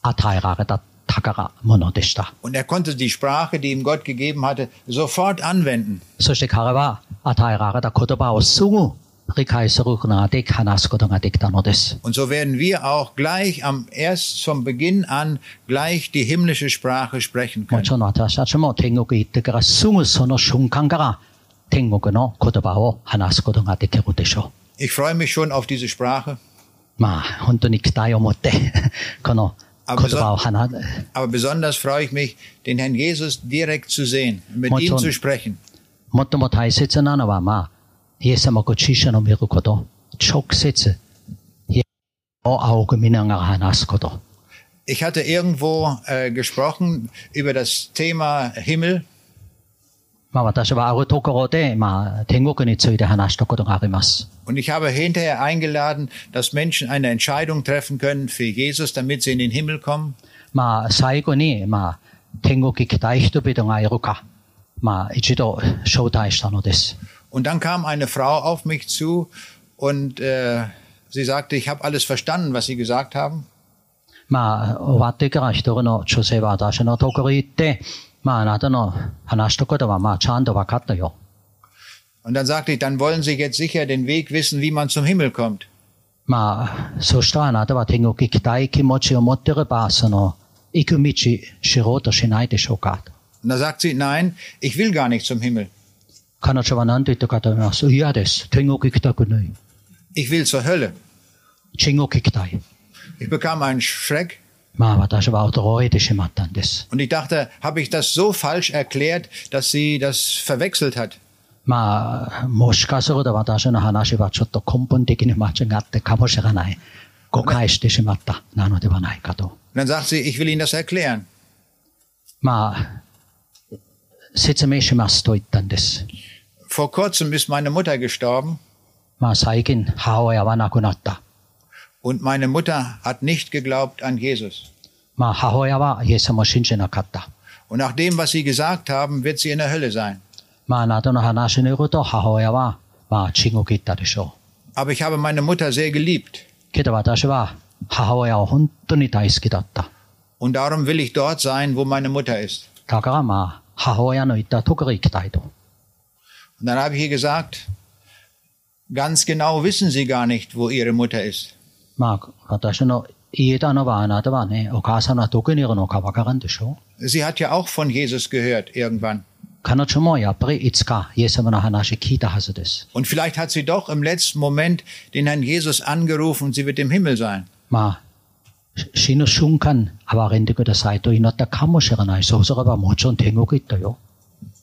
与えられた宝物でした。 Und er konnte die Sprache, die ihm Gott gegeben hatte, sofort anwenden. そして彼は与えられた言葉をすぐ理解することができ、話すことができたのです。 Und so werden wir auch gleich am erst vom Beginn an gleich die himmlische Sprache sprechen も können. ちろん私たちも天国行ってからすぐその瞬間から天国の言葉を話すことができるでしょ Ich freue mich schon auf diese Sprache. う。まあ、本当に期待を持って、この<laughs> 言葉を話す。 Aber besonders freue ich mich, den Herrn Jesus direkt zu sehen, mit Mal ihm schon. zu sprechen. 最も大切なのは、まあ、イエス様ご自身の見ること、直接、イエス様を仰ぐ見ながら話すこと。 Ich hatte irgendwo äh, gesprochen über das Thema Himmel まあ、私はあるところで、まあ、天国について話したことがあります。 und ich habe hinterher eingeladen, dass Menschen eine Entscheidung treffen können für Jesus, damit sie in den Himmel kommen. まあ、最後に、まあ、天国行きたい人々がいるか、まあ、一度招待したのです。 Und dann kam eine Frau auf mich zu und äh, sie sagte, ich habe alles verstanden, was Sie gesagt haben. まあ、終わってから一人の女性は私のところへ行って、 まあ、あなたの話したことは、まあ、ちゃんと分かったよ。 Und dann sagte ich, dann wollen Sie jetzt sicher den Weg wissen, wie man zum Himmel kommt. まあ、そしたらあなたは天国行きたい気持ちを持っていれば、その、行く道知ろうとしないでしょうか。 Und da sagt sie, nein, ich will gar nicht zum Himmel. 彼女は何と言ったかと言います。嫌です。天国行きたくない。 ich will zur Hölle. 地獄行きたい。 Ich bekam einen Schreck まあ私は驚いてしまったんです。 und ich dachte, habe ich das so falsch erklärt, dass sie das verwechselt hat? まあ、もしかすると私の話はちょっと根本的に間違ってかもしれない。誤解してしまったなのではないかと。 Und dann sagt sie, ich will Ihnen das erklären. まあ、説明しますと言ったんです。 Vor kurzem ist meine Mutter gestorben まあ最近母親は亡くなった。 und meine Mutter hat nicht geglaubt an Jesus. Und nach dem, was sie gesagt haben, wird sie in der Hölle sein. Aber ich habe meine Mutter sehr geliebt. Und darum will ich dort sein, wo meine Mutter ist. Und dann habe ich ihr gesagt, ganz genau wissen Sie gar nicht, wo Ihre Mutter ist. まあ私の言えたのはあなたはね、お母さんはどこにいるのかわからんでしょう。 Sie hat ja auch von Jesus gehört irgendwann. 彼女もやっぱりいつかイエス様の話聞いたはずです。 Und vielleicht hat sie doch im letzten Moment den Herrn Jesus angerufen und sie wird im Himmel sein. まあ、し死ぬ瞬間、憐れんでくださいと祈ったかもしれない。そうすればもちろん天国行ったよ。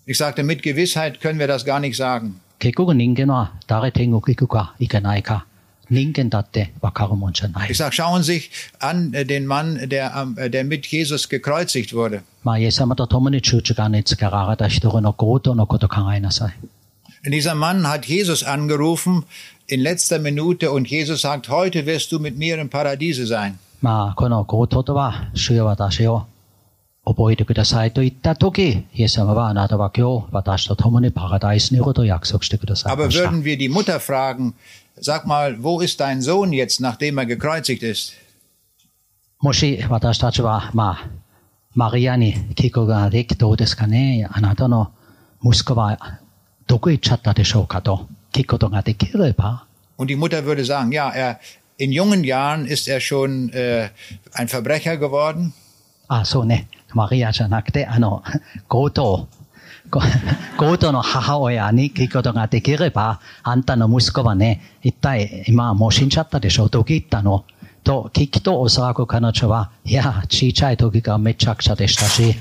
Ich sagte, mit Gewissheit können wir das gar nicht sagen. 結局人間は誰天国行くか行けないか、 人間だってわかるもんじゃない Ich。sage, schauen Sie sich an äh, den Mann, der, am- äh, der mit Jesus gekreuzigt wurde. まあ、イエス様と共に十字架につけられた一人の強盗のことを考えなさい。 Dieser Mann hat Jesus angerufen in letzter Minute und Jesus sagt, heute wirst du mit mir im Paradiese sein. まあ、この強盗とは、主よ私を覚えてくださいと言ったとき、イエス様はあなたは今日私と共にパラダイスにいることを約束してください Aber ました。 würden wir die Mutter fragen, sag mal, wo ist dein Sohn jetzt, nachdem er gekreuzigt ist? Moshi, watashi wa, ma, Maria ni kiku ga dekitte dou desu ka ne? Anata no musuko wa doko ichatta deshou ka to kikuto ga dekireba. Und die Mutter würde sagen, ja, er, in jungen Jahren ist er schon äh, ein Verbrecher geworden. Ah, so ne. Maria janakute, ano, Goto 強盗。ご強盗の母親に聞くことができれば、あんたの息子はね、一体今はもう死んじゃったでしょどこ行ったの？と聞くとおそらく彼女は、いや、小さい時がめちゃくちゃでしたし、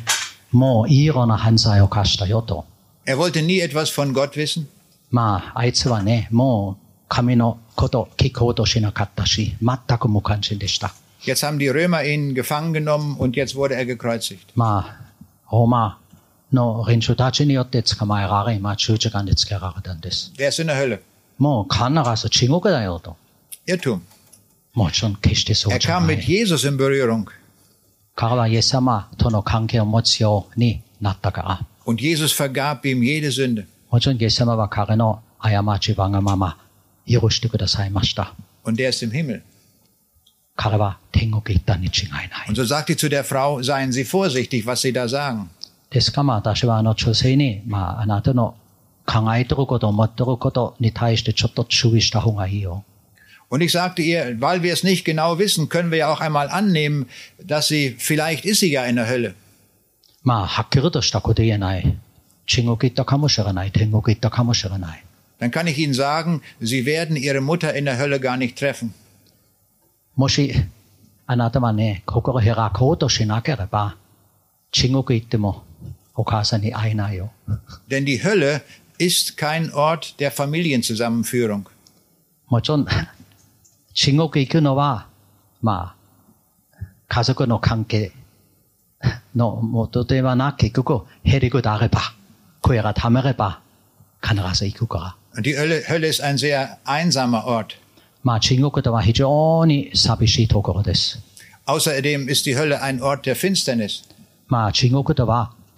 もういいような犯罪を犯したよと。Er wollte nie etwas von Gott wissen? まあ、あいつはね、もう神のこと聞こうとしなかったし、全く無関心でした。Jetzt haben die Römer ihn gefangen genommen und jetzt wurde er gekreuzigt. まあ、ローマ の連中たちによって捕まえられ、まあ、十字架につけられたんです。 Er ist in der Hölle. もう必ず地獄だよと。 Irrtum. もちろん決してそう Er じゃ kam な mit い。 Jesus in Berührung. 彼はイエス様との関係を持つようになったから。 Und Jesus vergab ihm jede Sünde. もちろんイエス様は彼の過ちわがまま許してくださいました。 Und der ist im Himmel. 彼は天国行ったに違いない。 Und so sagte zu der Frau, seien Sie vorsichtig, was Sie da sagen. ですからまあ私はあの女性に、まああなたの考えてること、思ってることに対してちょっと注意した方がいいよ。 Und ich sagte ihr, weil wir es nicht genau wissen, können wir ja auch einmal annehmen, dass sie, vielleicht ist sie ja in der Hölle. まあはっきりとしたこと言えない。地獄行ったかもしれない。天国行ったかもしれない。 Dann kann ich Ihnen sagen, Sie werden Ihre Mutter in der Hölle gar nicht treffen. もしあなたはね、心開こうとしなければ、地獄行っても denn die Hölle ist kein Ort der Familienzusammenführung. Die Hölle, Hölle ist ein sehr einsamer Ort. Außerdem ist die Hölle ein Ort der Finsternis.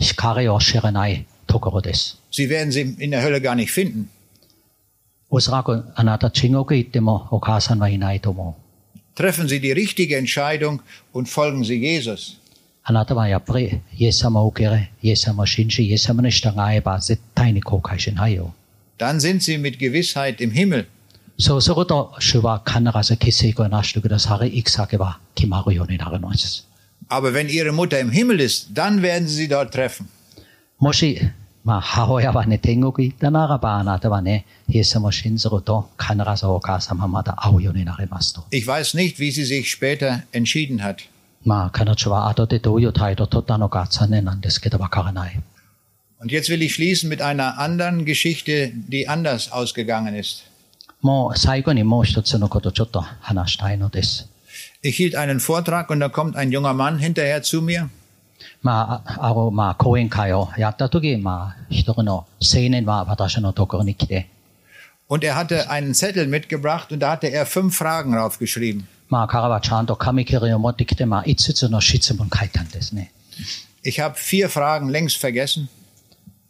まあ、中国では光を知らないところです。 Sie werden sie in der Hölle gar nicht finden. おそらくあなた中国行ってもお母さんはいないと思う。 Treffen Sie die richtige Entscheidung und folgen Sie Jesus. あなたはやっぱりイエス様を受け入れ、イエス様を信じ、イエス様に従えば絶対に後悔しないよ。 Dann sind Sie mit Gewissheit im Himmel. そうすると、主は必ず奇跡をなしてくださり、行く先は決まるようになるのです。 aber wenn ihre Mutter im Himmel ist, dann werden sie sie dort treffen. Ich weiß nicht, wie sie sich später entschieden hat. Und jetzt will ich schließen mit einer anderen Geschichte, die anders ausgegangen ist. Mo saigo ni mo hitotsu no koto chotto. Ich hielt einen Vortrag und da kommt ein junger Mann hinterher zu mir まあ、ああの、まあ、講演会をやった時、まあ、一人の青年は私のところに来て、 und er hatte einen Zettel mitgebracht und da hatte er fünf Fragen draufgeschrieben. まあ、彼はちゃんと紙切れを持ってきて、まあ、5つの質問書いたんですね。 Ich habe vier Fragen längst vergessen.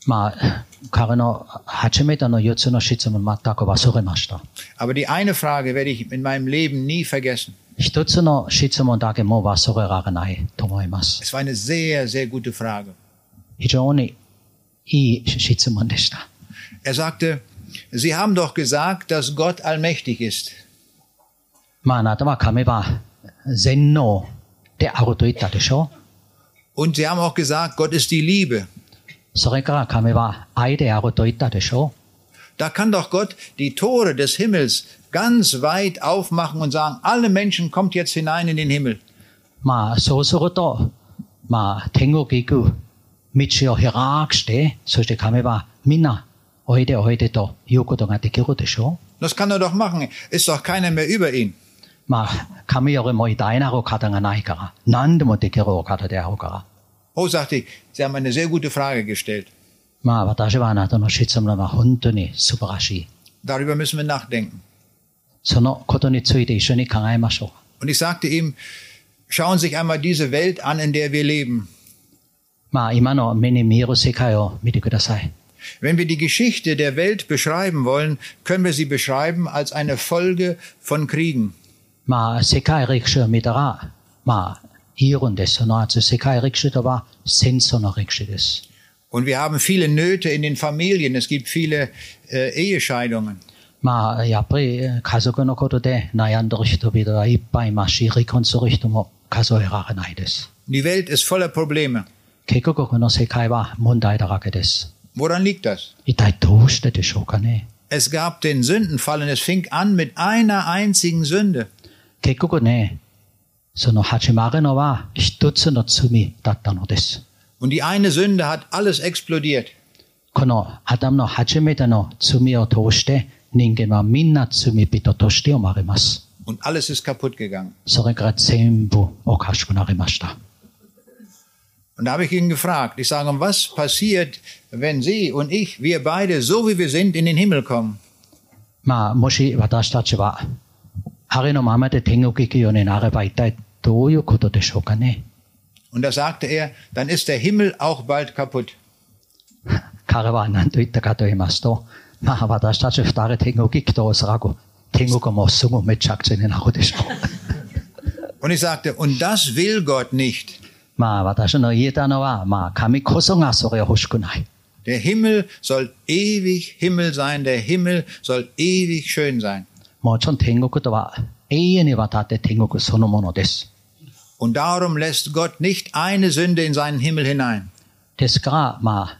まあ、彼の初めての4つの質問全く忘れました。 Aber die eine Frage werde ich in meinem Leben nie vergessen. 一つの質問だけもう忘れられないと思います。 Es war eine sehr, sehr gute Frage. 非常にいい質問でした。 Er sagte, Sie haben doch gesagt, dass Gott allmächtig ist. まあ、あなたは神は全能であると言ったでしょう Und Sie haben auch gesagt, Gott ist die Liebe. それから神は愛であると言ったでしょ Da kann doch Gott die Tore des Himmels ganz weit aufmachen und sagen, alle Menschen kommt jetzt hinein in den Himmel. Das kann er doch machen, ist doch keiner mehr über ihn. Oh, sagte ich, Sie haben eine sehr gute Frage gestellt. Darüber müssen wir nachdenken. そのことについて一緒に考えましょう。 Und ich sagte ihm, schauen Sie sich einmal diese Welt an, in der wir leben. まあ、今の目に見える世界を見てください。 Wenn wir die Geschichte der Welt beschreiben wollen, können wir sie beschreiben als eine Folge von Kriegen. まあ、世界歴史を見たら、まあ、言えるんです。その後、世界歴史とは戦争の歴史です。 Und wir haben viele Nöte in den Familien. Es gibt viele äh, Ehescheidungen. まあ、やっぱりえー家族のことで悩んでる人々はいっぱいいますし、離婚する人も数えられないです。 Die Welt ist voller Probleme. 結局この世界は問題だらけです。 Woran liegt das? 一体どうしてでしょうかね。 Es gab den Sündenfall und es fing an mit einer einzigen Sünde. 結局ね、その始まるのは一つの罪だったのです。 Und die eine Sünde hat alles explodiert. このアダムの初めての罪を通して und alles ist kaputt gegangen. Und da habe ich ihn gefragt, ich sage, was passiert, wenn Sie und ich, wir beide, so wie wir sind, in den Himmel kommen? Und da sagte er, dann ist der Himmel auch bald kaputt. <laughs> Kare wa nan to と言いますと、まあ私たち二人天国行くとおそらく天国もすぐめちゃくちゃにな<laughs> るでしょう。 Und ich sagte, und das will Gott nicht. まあ私の言えたのは、まあ神こそがそれを欲しくない。 Der Himmel soll ewig Himmel sein, der Himmel soll ewig schön sein. もちろん天国とは永遠にわたって天国そのものです。 Und darum lässt Gott nicht eine Sünde in seinen Himmel hinein. ですから、まあ、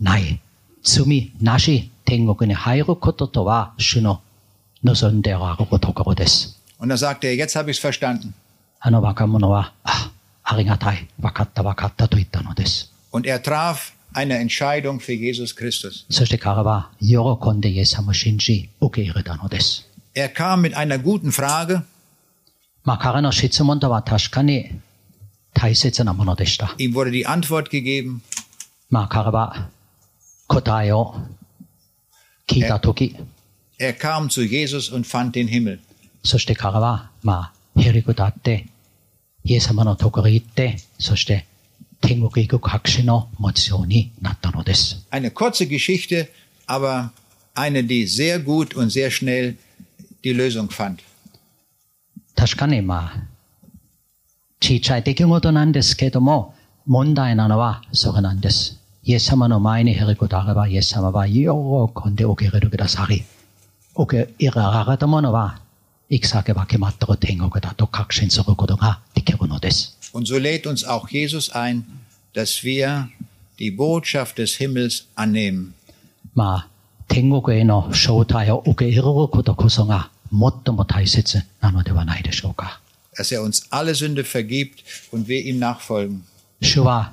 ない。罪なし天国に入ることとは、主の望んであるところです。 Und da sagte er, jetzt habe ich es verstanden. あの若者は、あ、ありがたい、分かった分かったと言ったのです。 Und er traf eine Entscheidung für Jesus Christus. そして彼は喜んでイエス様を信じ、受け入れたのです。 Er kam mit einer guten Frage. まあ彼の質問とは確かに大切なものでした。 Ihm wurde die Antwort gegeben. まあ彼は 答えを聞いたとき、そして彼は、まあ、ヘリクだって、イエス様のところに行って、そして天国行く拍手の持ちようになったのです。確かに、まあ、小さい出来事なんですけども、問題なのはそれなんです。イエス様の前に減ることあれば、イエス様は喜んで受け入れてくださり、受け入れられたものは、行く先は決まっている天国だと確信することができるのです。 Und so lädt uns auch Jesus ein, dass wir die Botschaft des Himmels annehmen. まあ、天国への招待を受け入れることこそが最も大切なのではないでしょうか。 Dass er uns alle Sünde vergibt und wir ihm nachfolgen. 主は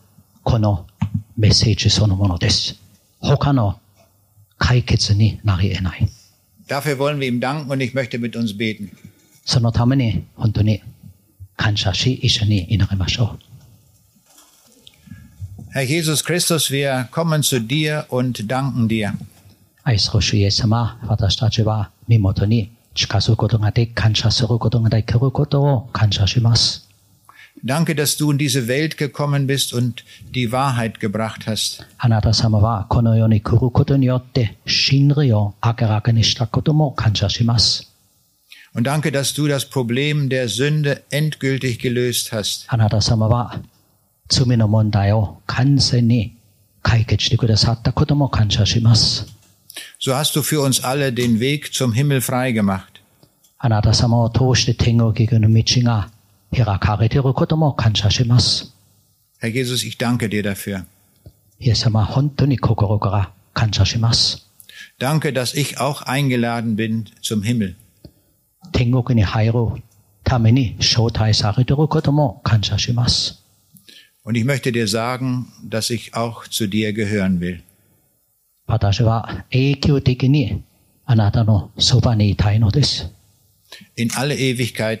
このメッセージそのものです。他の解決になり得ない。 Dafür wollen wir ihm danken und ich möchte mit uns beten. そのために本当に感謝し、一緒に祈りましょう。 Herr Jesus Christus, wir kommen zu dir und danken dir. 愛する主イエス様、私たちは身元に近づくことができ、感謝することができることを感謝します。 Danke, dass du in diese Welt gekommen bist und die Wahrheit gebracht hast. あなた様はこの世に来ることによって真理を明らかにしたことも感謝します。 Und danke, dass du das Problem der Sünde endgültig gelöst hast. あなた様は罪の問題を完全に解決してくださったことも感謝します。 So hast du für uns alle den Weg zum Himmel freigemacht. あなた様を通して天国へ行くの道が 開かれていることも感謝します。 Herr Jesus, ich danke dir dafür. イエス様、本当に心から感謝します。 Danke, dass ich auch eingeladen bin zum Himmel. 天国に入るために招待されていることも感謝します。 Und ich möchte dir sagen, dass ich auch zu dir gehören will. 私は永久的にあなたのそばにいたいのです。 In alle Ewigkeit